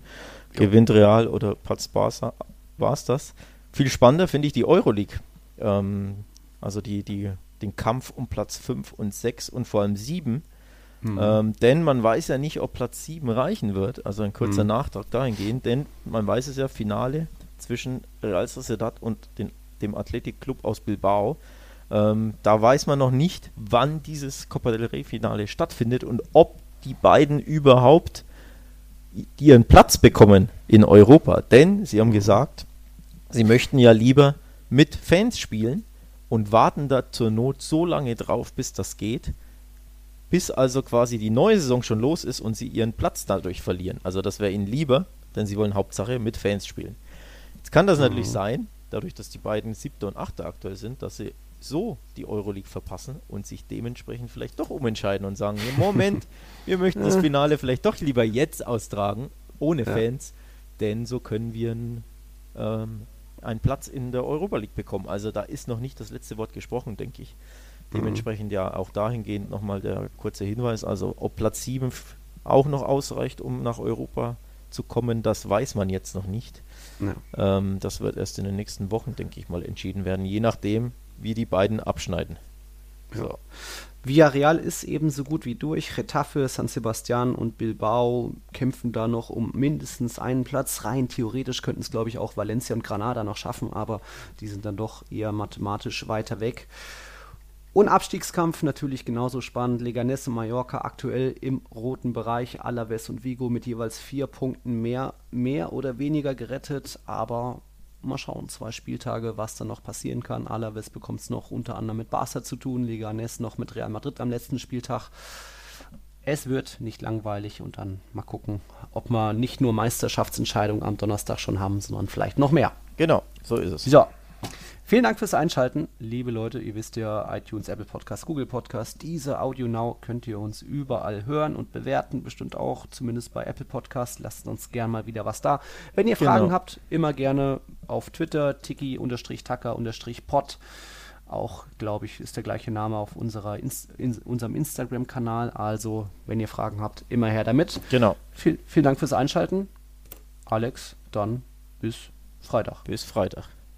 Jo. Gewinnt Real oder Paz Barca, war es das. Viel spannender finde ich die Euroleague. Ähm, also die, die, den Kampf um Platz 5 und 6 und vor allem 7. Mhm. Ähm, denn man weiß ja nicht, ob Platz 7 reichen wird. Also ein kurzer mhm. Nachtrag dahingehend, denn man weiß es ja, Finale zwischen Real Sociedad und den, dem Athletic Club aus Bilbao. Ähm, da weiß man noch nicht, wann dieses Copa del Rey Finale stattfindet und ob die beiden überhaupt ihren Platz bekommen in Europa. Denn sie haben gesagt, sie möchten ja lieber mit Fans spielen und warten da zur Not so lange drauf, bis das geht, bis also quasi die neue Saison schon los ist und sie ihren Platz dadurch verlieren. Also das wäre ihnen lieber, denn sie wollen Hauptsache mit Fans spielen. Jetzt kann das mhm. natürlich sein, dadurch, dass die beiden siebte und achte aktuell sind, dass sie so die Euroleague verpassen und sich dementsprechend vielleicht doch umentscheiden und sagen, Moment, wir möchten das Finale vielleicht doch lieber jetzt austragen, ohne ja. Fans, denn so können wir einen, ähm, einen Platz in der Europa League bekommen. Also da ist noch nicht das letzte Wort gesprochen, denke ich. Mhm. Dementsprechend ja auch dahingehend nochmal der kurze Hinweis, also ob Platz 7 auch noch ausreicht, um nach Europa zu kommen, das weiß man jetzt noch nicht. Ja. Ähm, das wird erst in den nächsten Wochen, denke ich mal, entschieden werden, je nachdem, wie die beiden abschneiden. So. Ja. Villarreal ist ebenso gut wie durch. Retafe, San Sebastian und Bilbao kämpfen da noch um mindestens einen Platz. Rein theoretisch könnten es, glaube ich, auch Valencia und Granada noch schaffen, aber die sind dann doch eher mathematisch weiter weg. Und Abstiegskampf natürlich genauso spannend. Leganés und Mallorca aktuell im roten Bereich. Alaves und Vigo mit jeweils vier Punkten mehr, mehr oder weniger gerettet. Aber mal schauen, zwei Spieltage, was da noch passieren kann. Alaves bekommt es noch unter anderem mit Barca zu tun. Leganés noch mit Real Madrid am letzten Spieltag. Es wird nicht langweilig und dann mal gucken, ob wir nicht nur Meisterschaftsentscheidungen am Donnerstag schon haben, sondern vielleicht noch mehr. Genau, so ist es. So, Vielen Dank fürs Einschalten, liebe Leute. Ihr wisst ja, iTunes, Apple Podcast, Google Podcast, diese Audio Now könnt ihr uns überall hören und bewerten, bestimmt auch, zumindest bei Apple Podcast. Lasst uns gerne mal wieder was da. Wenn ihr Fragen genau. habt, immer gerne auf Twitter, tiki-tacker-pod. Auch, glaube ich, ist der gleiche Name auf unserer Inst in unserem Instagram-Kanal. Also, wenn ihr Fragen habt, immer her damit. Genau. Viel, vielen Dank fürs Einschalten. Alex, dann bis Freitag. Bis Freitag.